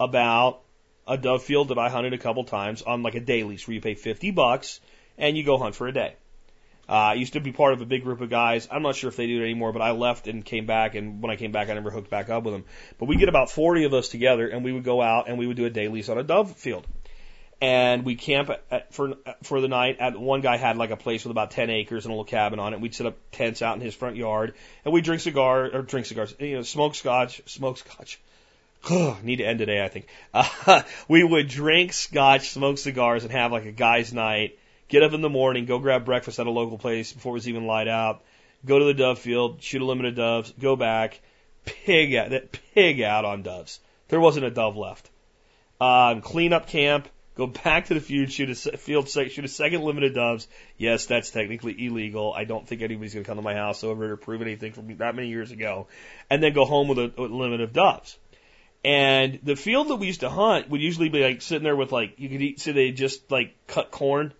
about a dove field that I hunted a couple times on like a day lease where you pay 50 bucks and you go hunt for a day. Uh, I used to be part of a big group of guys. I'm not sure if they do it anymore, but I left and came back. And when I came back, I never hooked back up with them. But we get about 40 of us together, and we would go out and we would do a day lease on a dove field. And we camp at, for for the night. At one guy had like a place with about 10 acres and a little cabin on it. We'd set up tents out in his front yard, and we drink cigar or drink cigars, you know, smoke scotch, smoke scotch. need to end today, I think. Uh, *laughs* we would drink scotch, smoke cigars, and have like a guy's night get up in the morning, go grab breakfast at a local place before it was even light out, go to the dove field, shoot a limit of doves, go back, pig out, that pig out on doves. There wasn't a dove left. Um, clean up camp, go *laughs* back to the field, shoot a field, shoot a second limit of doves. Yes, that's technically illegal. I don't think anybody's going to come to my house over to prove anything from that many years ago, and then go home with a, a limit of doves. And the field that we used to hunt would usually be like sitting there with like you could eat. They just like cut corn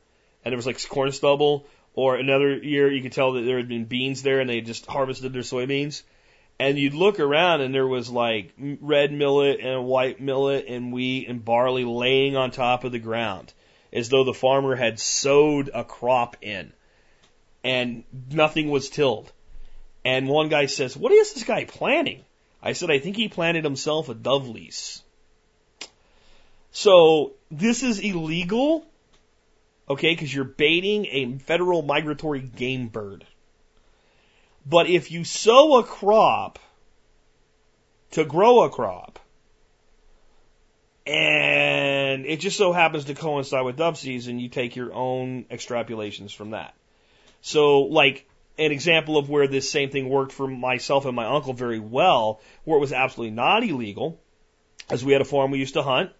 and there was like corn stubble. Or another year, you could tell that there had been beans there, and they just harvested their soybeans. And you'd look around, and there was like red millet and white millet and wheat and barley laying on top of the ground, as though the farmer had sowed a crop in, and nothing was tilled. And one guy says, "What is this guy planting?" I said, "I think he planted himself a dove lease." So this is illegal okay, because you're baiting a federal migratory game bird. But if you sow a crop to grow a crop, and it just so happens to coincide with dove season, you take your own extrapolations from that. So, like, an example of where this same thing worked for myself and my uncle very well, where it was absolutely not illegal, as we had a farm we used to hunt,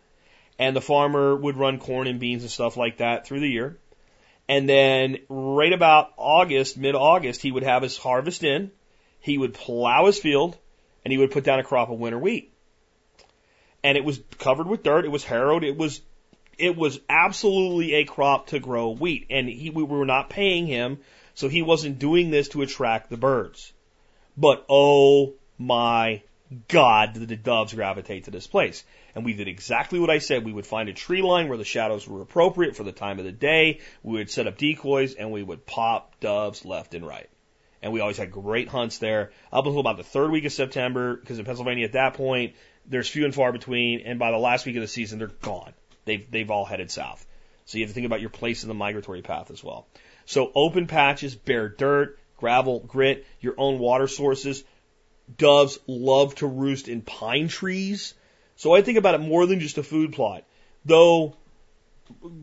and the farmer would run corn and beans and stuff like that through the year. And then right about August, mid August, he would have his harvest in, he would plow his field, and he would put down a crop of winter wheat. And it was covered with dirt, it was harrowed, it was it was absolutely a crop to grow wheat. And he we were not paying him, so he wasn't doing this to attract the birds. But oh my God, did the doves gravitate to this place. And we did exactly what I said. We would find a tree line where the shadows were appropriate for the time of the day. We would set up decoys and we would pop doves left and right. And we always had great hunts there up until about the third week of September, because in Pennsylvania at that point, there's few and far between. And by the last week of the season, they're gone. They've, they've all headed south. So you have to think about your place in the migratory path as well. So open patches, bare dirt, gravel, grit, your own water sources. Doves love to roost in pine trees. So I think about it more than just a food plot. Though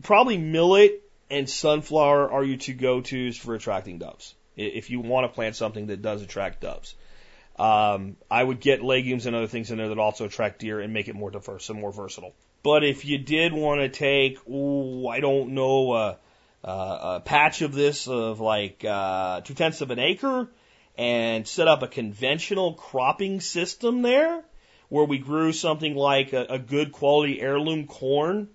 probably millet and sunflower are your two go-tos for attracting doves. If you want to plant something that does attract doves. Um, I would get legumes and other things in there that also attract deer and make it more diverse and more versatile. But if you did want to take, ooh, I don't know, a patch of this of like uh, two tenths of an acre and set up a conventional cropping system there, where we grew something like a, a good quality heirloom corn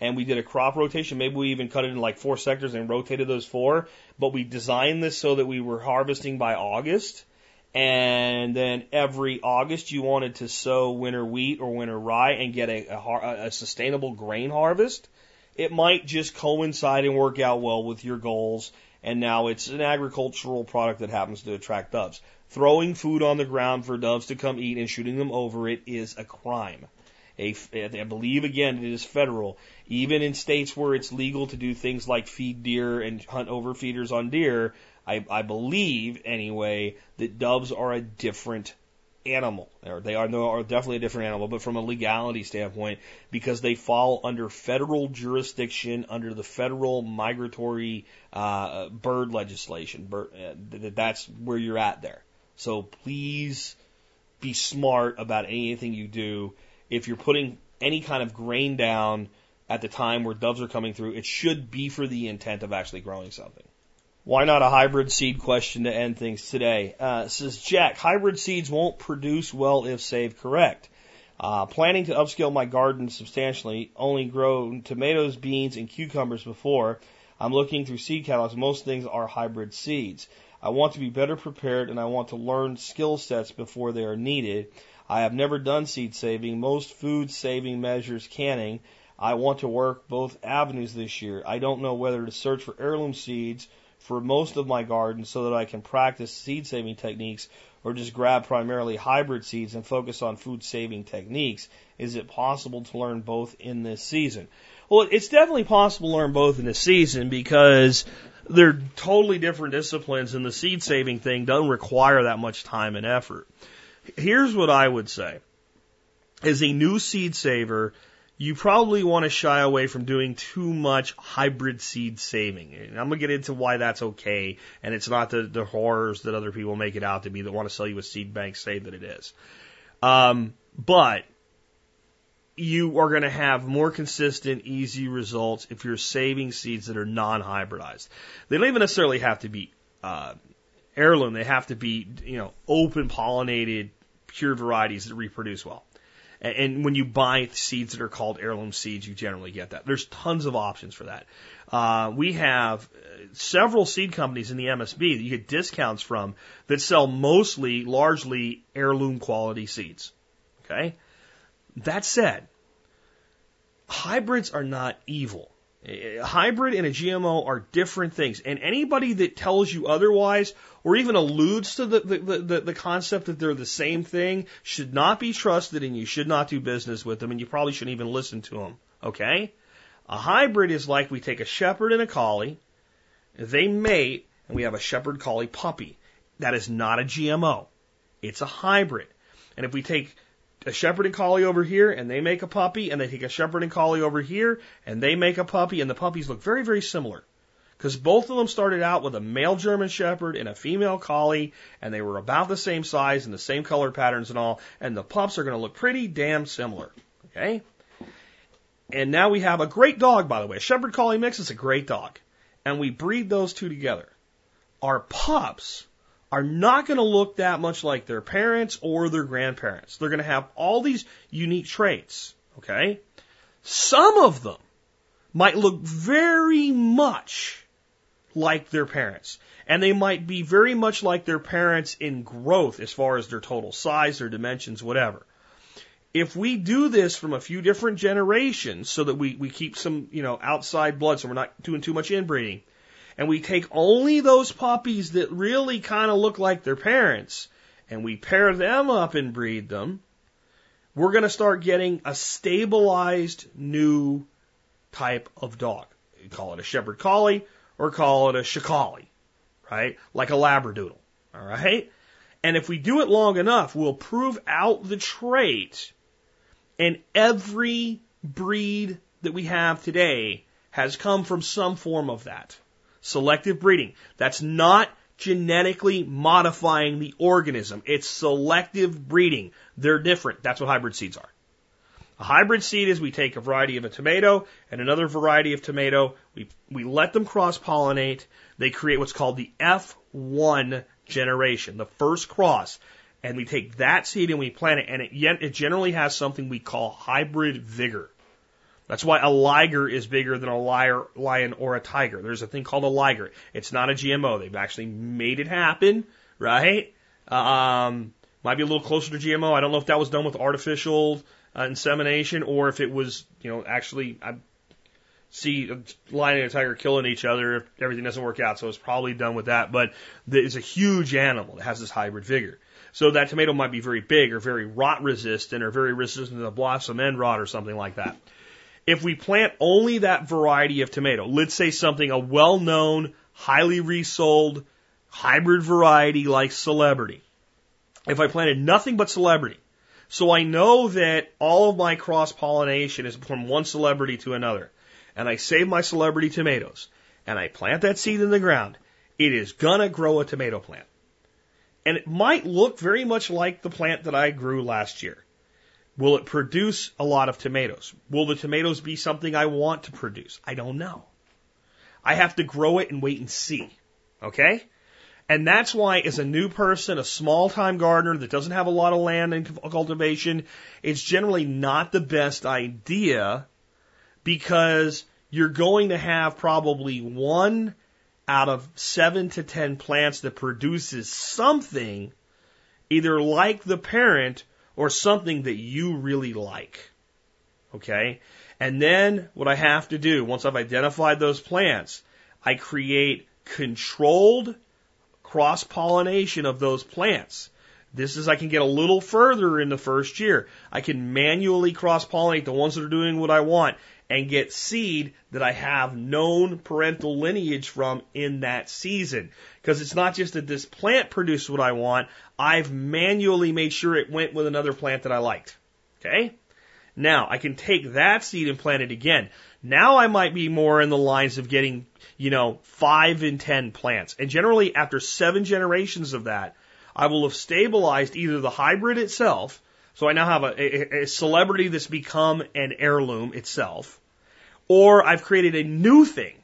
and we did a crop rotation. Maybe we even cut it in like four sectors and rotated those four. But we designed this so that we were harvesting by August. And then every August you wanted to sow winter wheat or winter rye and get a, a, a sustainable grain harvest. It might just coincide and work out well with your goals. And now it's an agricultural product that happens to attract doves. Throwing food on the ground for doves to come eat and shooting them over it is a crime. A, I believe again it is federal. Even in states where it's legal to do things like feed deer and hunt overfeeders on deer, I, I believe anyway that doves are a different animal, or they are, no, are definitely a different animal, but from a legality standpoint, because they fall under federal jurisdiction, under the federal migratory uh, bird legislation. Uh, that's where you're at there. So please be smart about anything you do. If you're putting any kind of grain down at the time where doves are coming through, it should be for the intent of actually growing something. Why not a hybrid seed question to end things today? Uh, says Jack, hybrid seeds won't produce well if saved correct. Uh, planning to upscale my garden substantially, only grown tomatoes, beans, and cucumbers before. I'm looking through seed catalogs. Most things are hybrid seeds. I want to be better prepared and I want to learn skill sets before they are needed. I have never done seed saving, most food saving measures canning. I want to work both avenues this year. I don't know whether to search for heirloom seeds for most of my garden so that I can practice seed saving techniques or just grab primarily hybrid seeds and focus on food saving techniques? Is it possible to learn both in this season? Well, it's definitely possible to learn both in this season because they're totally different disciplines and the seed saving thing doesn't require that much time and effort. Here's what I would say. As a new seed saver, you probably want to shy away from doing too much hybrid seed saving. And I'm going to get into why that's okay. And it's not the, the horrors that other people make it out to be that want to sell you a seed bank say that it is. Um, but you are going to have more consistent, easy results if you're saving seeds that are non-hybridized. They don't even necessarily have to be uh, heirloom. They have to be, you know, open pollinated, pure varieties that reproduce well. And when you buy seeds that are called heirloom seeds, you generally get that. There's tons of options for that. Uh, we have uh, several seed companies in the MSB that you get discounts from that sell mostly, largely heirloom quality seeds. Okay? That said, hybrids are not evil. A hybrid and a GMO are different things. And anybody that tells you otherwise or even alludes to the, the, the, the, concept that they're the same thing should not be trusted and you should not do business with them and you probably shouldn't even listen to them. Okay? A hybrid is like we take a shepherd and a collie, they mate, and we have a shepherd collie puppy. That is not a GMO. It's a hybrid. And if we take a shepherd and collie over here and they make a puppy and they take a shepherd and collie over here and they make a puppy and the puppies look very, very similar. Because both of them started out with a male German shepherd and a female collie and they were about the same size and the same color patterns and all and the pups are going to look pretty damn similar. Okay? And now we have a great dog, by the way. A shepherd collie mix is a great dog. And we breed those two together. Our pups are not going to look that much like their parents or their grandparents. They're going to have all these unique traits. Okay? Some of them might look very much like their parents. And they might be very much like their parents in growth as far as their total size, their dimensions, whatever. If we do this from a few different generations so that we, we keep some, you know, outside blood so we're not doing too much inbreeding, and we take only those puppies that really kind of look like their parents and we pair them up and breed them, we're going to start getting a stabilized new type of dog. You call it a shepherd collie or call it a shikali, right? Like a labradoodle, all right? And if we do it long enough, we'll prove out the trait and every breed that we have today has come from some form of that. Selective breeding. That's not genetically modifying the organism. It's selective breeding. They're different. That's what hybrid seeds are. A hybrid seed is we take a variety of a tomato and another variety of tomato. We, we let them cross pollinate. They create what's called the F1 generation, the first cross. And we take that seed and we plant it and it, it generally has something we call hybrid vigor. That's why a liger is bigger than a lion or a tiger. There's a thing called a liger. It's not a GMO. They've actually made it happen, right? Um, might be a little closer to GMO. I don't know if that was done with artificial uh, insemination or if it was, you know, actually, I see a lion and a tiger killing each other if everything doesn't work out. So it's probably done with that. But it's a huge animal that has this hybrid vigor. So that tomato might be very big or very rot resistant or very resistant to blossom end rot or something like that. If we plant only that variety of tomato, let's say something, a well known, highly resold hybrid variety like celebrity, if I planted nothing but celebrity, so I know that all of my cross pollination is from one celebrity to another, and I save my celebrity tomatoes, and I plant that seed in the ground, it is gonna grow a tomato plant. And it might look very much like the plant that I grew last year. Will it produce a lot of tomatoes? Will the tomatoes be something I want to produce? I don't know. I have to grow it and wait and see. Okay? And that's why, as a new person, a small time gardener that doesn't have a lot of land and cultivation, it's generally not the best idea because you're going to have probably one out of seven to ten plants that produces something either like the parent or something that you really like. Okay? And then what I have to do, once I've identified those plants, I create controlled cross pollination of those plants. This is I can get a little further in the first year. I can manually cross pollinate the ones that are doing what I want and get seed that I have known parental lineage from in that season. Because it's not just that this plant produced what I want, I've manually made sure it went with another plant that I liked. Okay? Now, I can take that seed and plant it again. Now I might be more in the lines of getting, you know, five and ten plants. And generally, after seven generations of that, I will have stabilized either the hybrid itself, so I now have a, a, a celebrity that's become an heirloom itself, or I've created a new thing.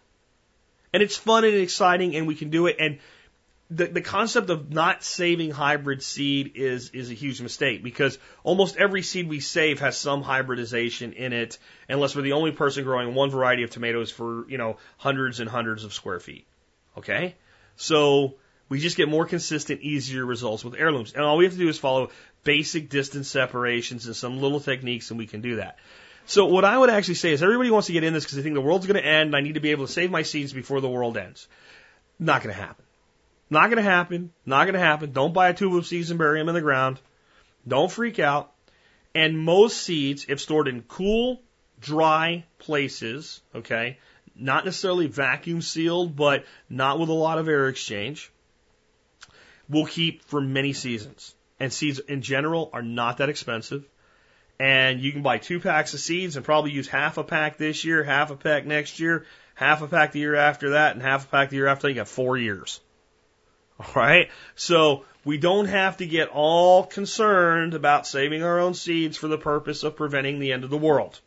And it's fun and exciting and we can do it. And the, the concept of not saving hybrid seed is, is a huge mistake because almost every seed we save has some hybridization in it unless we're the only person growing one variety of tomatoes for, you know, hundreds and hundreds of square feet. Okay? So we just get more consistent, easier results with heirlooms. And all we have to do is follow basic distance separations and some little techniques and we can do that. So what I would actually say is everybody wants to get in this because they think the world's going to end and I need to be able to save my seeds before the world ends. Not going to happen. Not going to happen. Not going to happen. Don't buy a tube of seeds and bury them in the ground. Don't freak out. And most seeds, if stored in cool, dry places, okay, not necessarily vacuum sealed, but not with a lot of air exchange, will keep for many seasons. And seeds in general are not that expensive. And you can buy two packs of seeds and probably use half a pack this year, half a pack next year, half a pack the year after that, and half a pack the year after. You got four years. All right. So we don't have to get all concerned about saving our own seeds for the purpose of preventing the end of the world.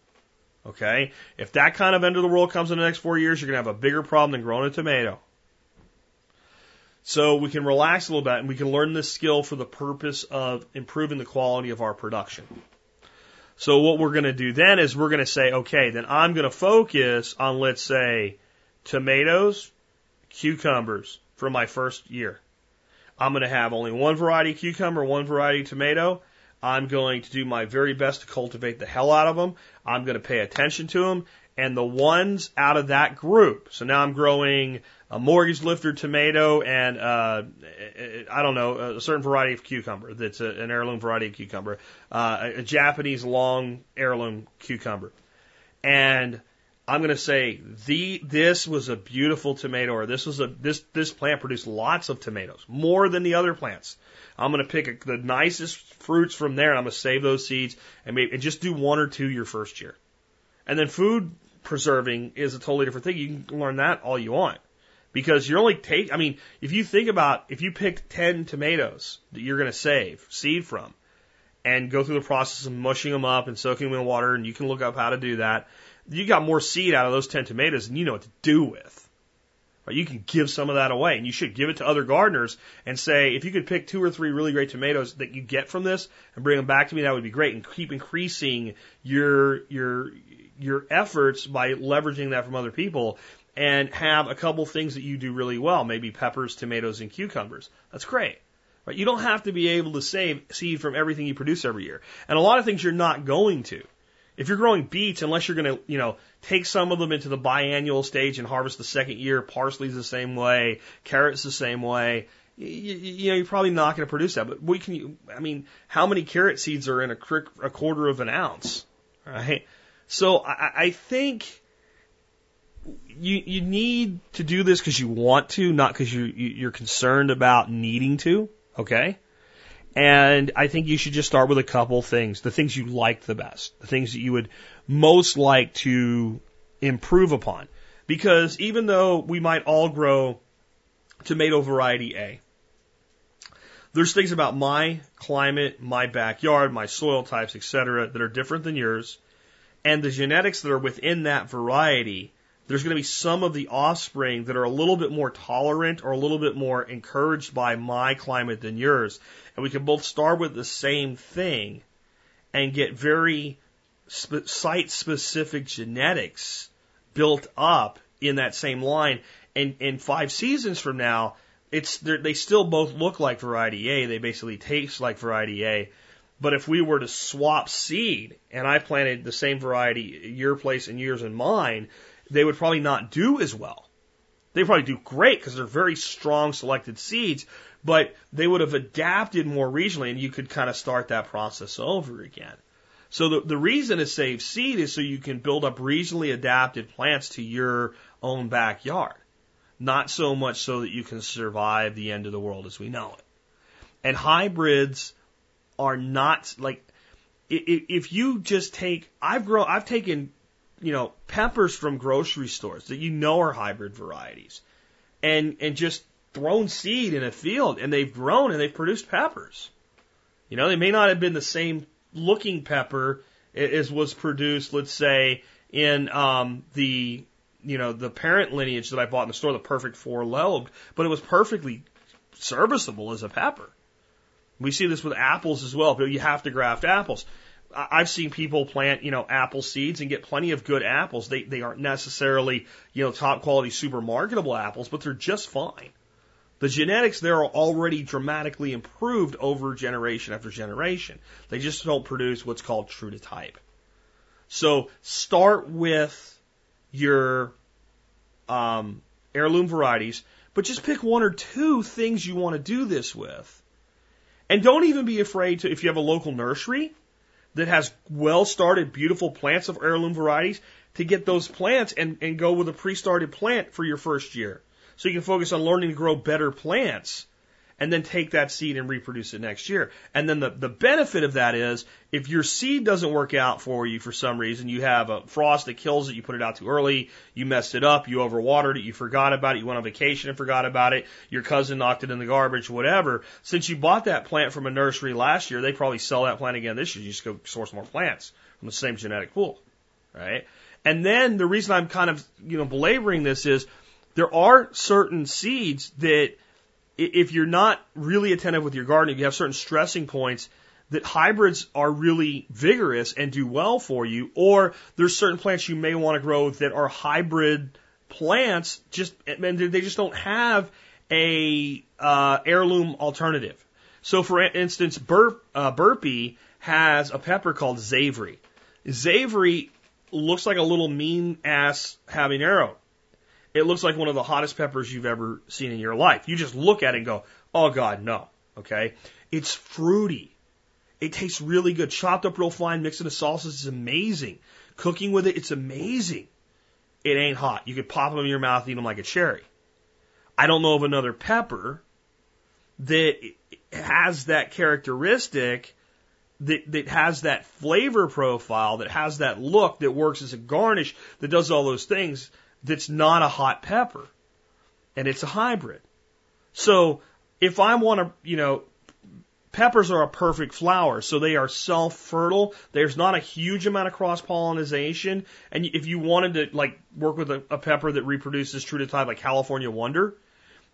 Okay. If that kind of end of the world comes in the next four years, you're going to have a bigger problem than growing a tomato. So we can relax a little bit and we can learn this skill for the purpose of improving the quality of our production. So what we're going to do then is we're going to say, okay, then I'm going to focus on, let's say, tomatoes, cucumbers for my first year. I'm going to have only one variety cucumber, one variety tomato. I'm going to do my very best to cultivate the hell out of them. I'm going to pay attention to them. And the ones out of that group, so now I'm growing a mortgage lifter tomato and uh, I don't know a certain variety of cucumber that's a, an heirloom variety of cucumber, uh, a, Japanese long heirloom cucumber, and I'm going to say the this was a beautiful tomato, or this was a this this plant produced lots of tomatoes, more than the other plants. I'm going to pick a, the nicest fruits from there, and I'm going to save those seeds and maybe and just do one or two your first year, and then food preserving is a totally different thing. You can learn that all you want because you're only take. I mean, if you think about if you picked ten tomatoes that you're going to save seed from, and go through the process of mushing them up and soaking them in water, and you can look up how to do that you got more seed out of those 10 tomatoes than you know what to do with. You can give some of that away and you should give it to other gardeners and say, if you could pick two or three really great tomatoes that you get from this and bring them back to me, that would be great and keep increasing your, your, your efforts by leveraging that from other people and have a couple things that you do really well, maybe peppers, tomatoes, and cucumbers. That's great. Right? You don't have to be able to save seed from everything you produce every year. And a lot of things you're not going to. If you're growing beets, unless you're going to, you know, take some of them into the biannual stage and harvest the second year, parsley's the same way, carrots the same way. You, you know, you're probably not going to produce that. But we can, I mean, how many carrot seeds are in a, a quarter of an ounce, right? So I, I think you you need to do this because you want to, not because you you're concerned about needing to. Okay, And I think you should just start with a couple things, the things you like the best, the things that you would most like to improve upon. Because even though we might all grow tomato variety A, there's things about my climate, my backyard, my soil types, etc., that are different than yours. And the genetics that are within that variety, there's going to be some of the offspring that are a little bit more tolerant or a little bit more encouraged by my climate than yours. And we can both start with the same thing and get very site specific genetics built up in that same line. And in five seasons from now, it's they still both look like variety A. They basically taste like variety A. But if we were to swap seed and I planted the same variety your place and yours and mine, they would probably not do as well. They probably do great because they're very strong selected seeds, but they would have adapted more regionally and you could kind of start that process over again. So the, the reason to save seed is so you can build up regionally adapted plants to your own backyard. Not so much so that you can survive the end of the world as we know it. And hybrids are not like, if you just take, I've grown, I've taken, you know, peppers from grocery stores that you know are hybrid varieties and, and just thrown seed in a field and they've grown and they've produced peppers. You know, they may not have been the same looking pepper as was produced, let's say, in um, the you know the parent lineage that I bought in the store, the perfect four lobed, but it was perfectly serviceable as a pepper. We see this with apples as well, but you have to graft apples. I've seen people plant, you know, apple seeds and get plenty of good apples. They they aren't necessarily, you know, top quality super marketable apples, but they're just fine. The genetics there are already dramatically improved over generation after generation. They just don't produce what's called true to type. So start with your um, heirloom varieties, but just pick one or two things you want to do this with. And don't even be afraid to, if you have a local nursery that has well started, beautiful plants of heirloom varieties, to get those plants and, and go with a pre started plant for your first year. So you can focus on learning to grow better plants and then take that seed and reproduce it next year. And then the, the benefit of that is if your seed doesn't work out for you for some reason, you have a frost that kills it, you put it out too early, you messed it up, you overwatered it, you forgot about it, you went on vacation and forgot about it, your cousin knocked it in the garbage, whatever. Since you bought that plant from a nursery last year, they probably sell that plant again this year. You just go source more plants from the same genetic pool, right? And then the reason I'm kind of, you know, belaboring this is there are certain seeds that, if you're not really attentive with your gardening, you have certain stressing points that hybrids are really vigorous and do well for you, or there's certain plants you may want to grow that are hybrid plants, just and they just don't have a uh, heirloom alternative. So, for instance, Bur- uh, Burpee has a pepper called Zavory. Zavory looks like a little mean ass habanero. It looks like one of the hottest peppers you've ever seen in your life. You just look at it and go, oh God, no. Okay? It's fruity. It tastes really good. Chopped up real fine, mixed into sauces is amazing. Cooking with it, it's amazing. It ain't hot. You could pop them in your mouth, eat them like a cherry. I don't know of another pepper that has that characteristic that, that has that flavor profile, that has that look, that works as a garnish, that does all those things that's not a hot pepper and it's a hybrid. So if I want to, you know, peppers are a perfect flower, so they are self-fertile. There's not a huge amount of cross-pollination, and if you wanted to like work with a, a pepper that reproduces true to type, like California Wonder,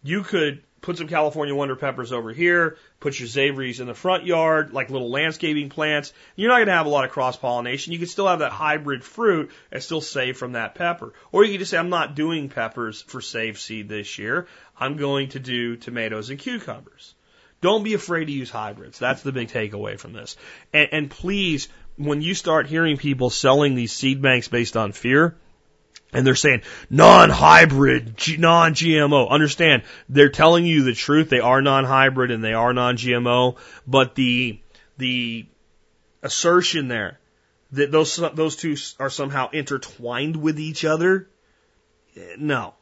you could put some California Wonder peppers over here, put your Zavories in the front yard, like little landscaping plants. You're not going to have a lot of cross pollination. You can still have that hybrid fruit and still save from that pepper. Or you can just say, I'm not doing peppers for save seed this year. I'm going to do tomatoes and cucumbers. Don't be afraid to use hybrids. That's the big takeaway from this. And, and please, when you start hearing people selling these seed banks based on fear, and they're saying non-hybrid, non-GMO. Understand, they're telling you the truth. They are non-hybrid and they are non-GMO, but the the assertion there that those those two are somehow intertwined with each other, eh, no,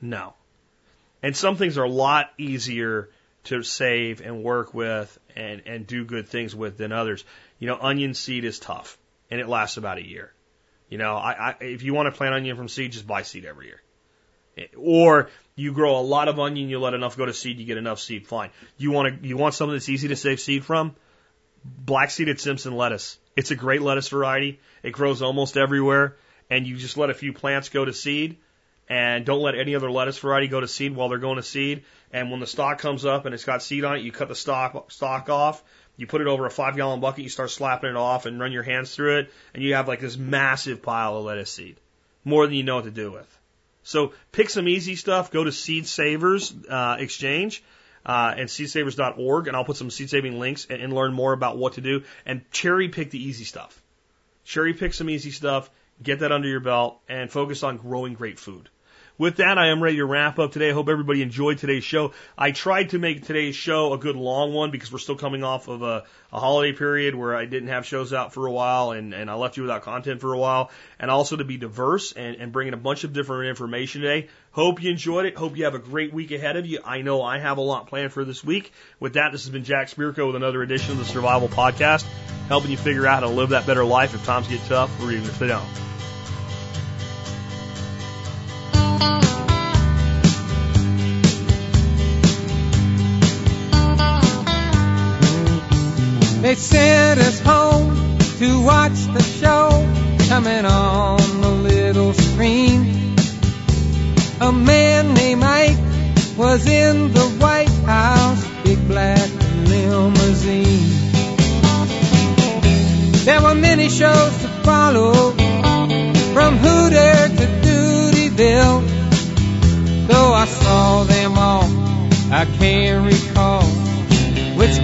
no. And some things are a lot easier to save and work with and, and do good things with than others. You know, onion seed is tough and it lasts about a year. You know, I, I, if you want to plant onion from seed, just buy seed every year. Or you grow a lot of onion, you let enough go to seed, you get enough seed, fine. You want to, you want something that's easy to save seed from? Black seeded Simpson lettuce. It's a great lettuce variety. It grows almost everywhere and you just let a few plants go to seed and don't let any other lettuce variety go to seed while they're going to seed. And when the stalk comes up and it's got seed on it, you cut the stalk, stalk off, you put it over a five gallon bucket, you start slapping it off and run your hands through it, and you have like this massive pile of lettuce seed. More than you know what to do with. So pick some easy stuff, go to Seed Savers uh, Exchange. Uh, and seedsavers.org, and I'll put some seed saving links and, and learn more about what to do. And cherry pick the easy stuff. Cherry pick some easy stuff, get that under your belt, and focus on growing great food. With that, I am ready to wrap up today. I hope everybody enjoyed today's show. I tried to make today's show a good long one because we're still coming off of a, a holiday period where I didn't have shows out for a while and, and I left you without content for a while. And also to be diverse and, and bringing a bunch of different information today. Hope you enjoyed it. Hope you have a great week ahead of you. I know I have a lot planned for this week. With that, this has been Jack Spirko with another edition of the Survival Podcast, helping you figure out how to live that better life if times get tough or even if they don't. They sent us home to watch the show coming on the little screen. A man named Ike was in the White House, big black limousine. There were many shows to follow, from Hooter to Dutyville. Though I saw them all, I can't recall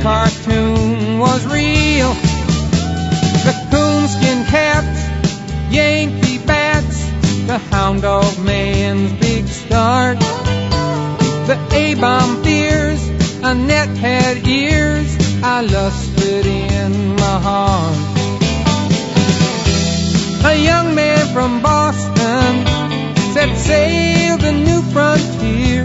cartoon was real. The coonskin caps, Yankee bats, the hound dog man's big start. The A-bomb fears, Annette had ears, I lusted in my heart. A young man from Boston set sail the new frontier,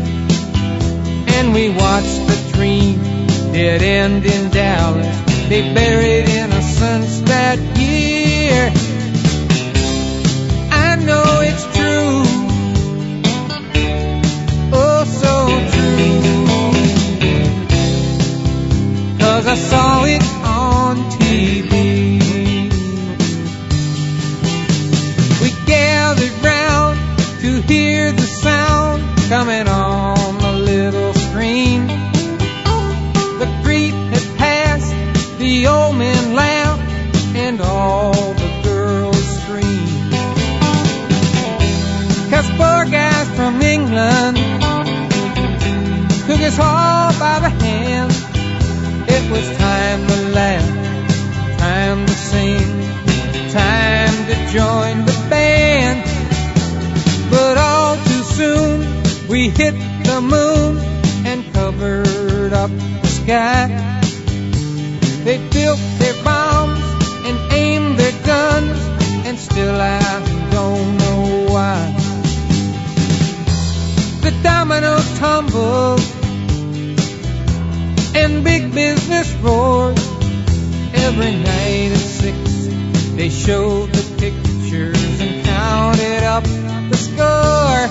and we watched the dream dead end in Dallas. They buried innocence that year. I know it's true. Oh, so true. Cause I saw it on TV. Us all by the hand. It was time to laugh, time to sing, time to join the band. But all too soon we hit the moon and covered up the sky. They built their bombs and aimed their guns, and still I don't know why. The domino tumbled business roared. Every night at six, they showed the pictures and counted up the score.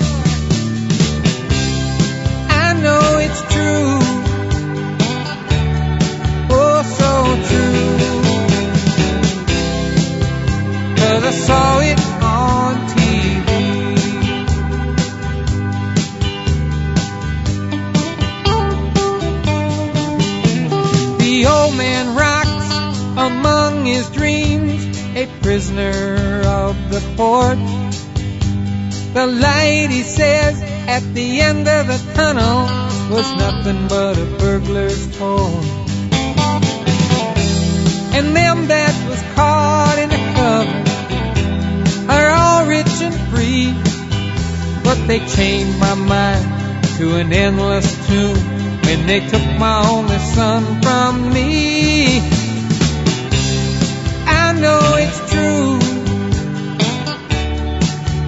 Prisoner of the fort. The light, he says, at the end of the tunnel was nothing but a burglar's toy. And them that was caught in the cover are all rich and free, but they chained my mind to an endless tomb when they took my only son from me. I know it's true.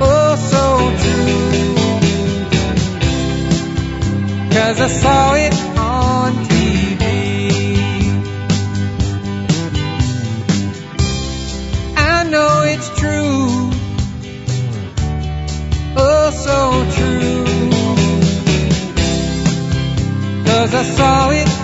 Oh, so true. Cause I saw it on TV. I know it's true. Oh, so true. Cause I saw it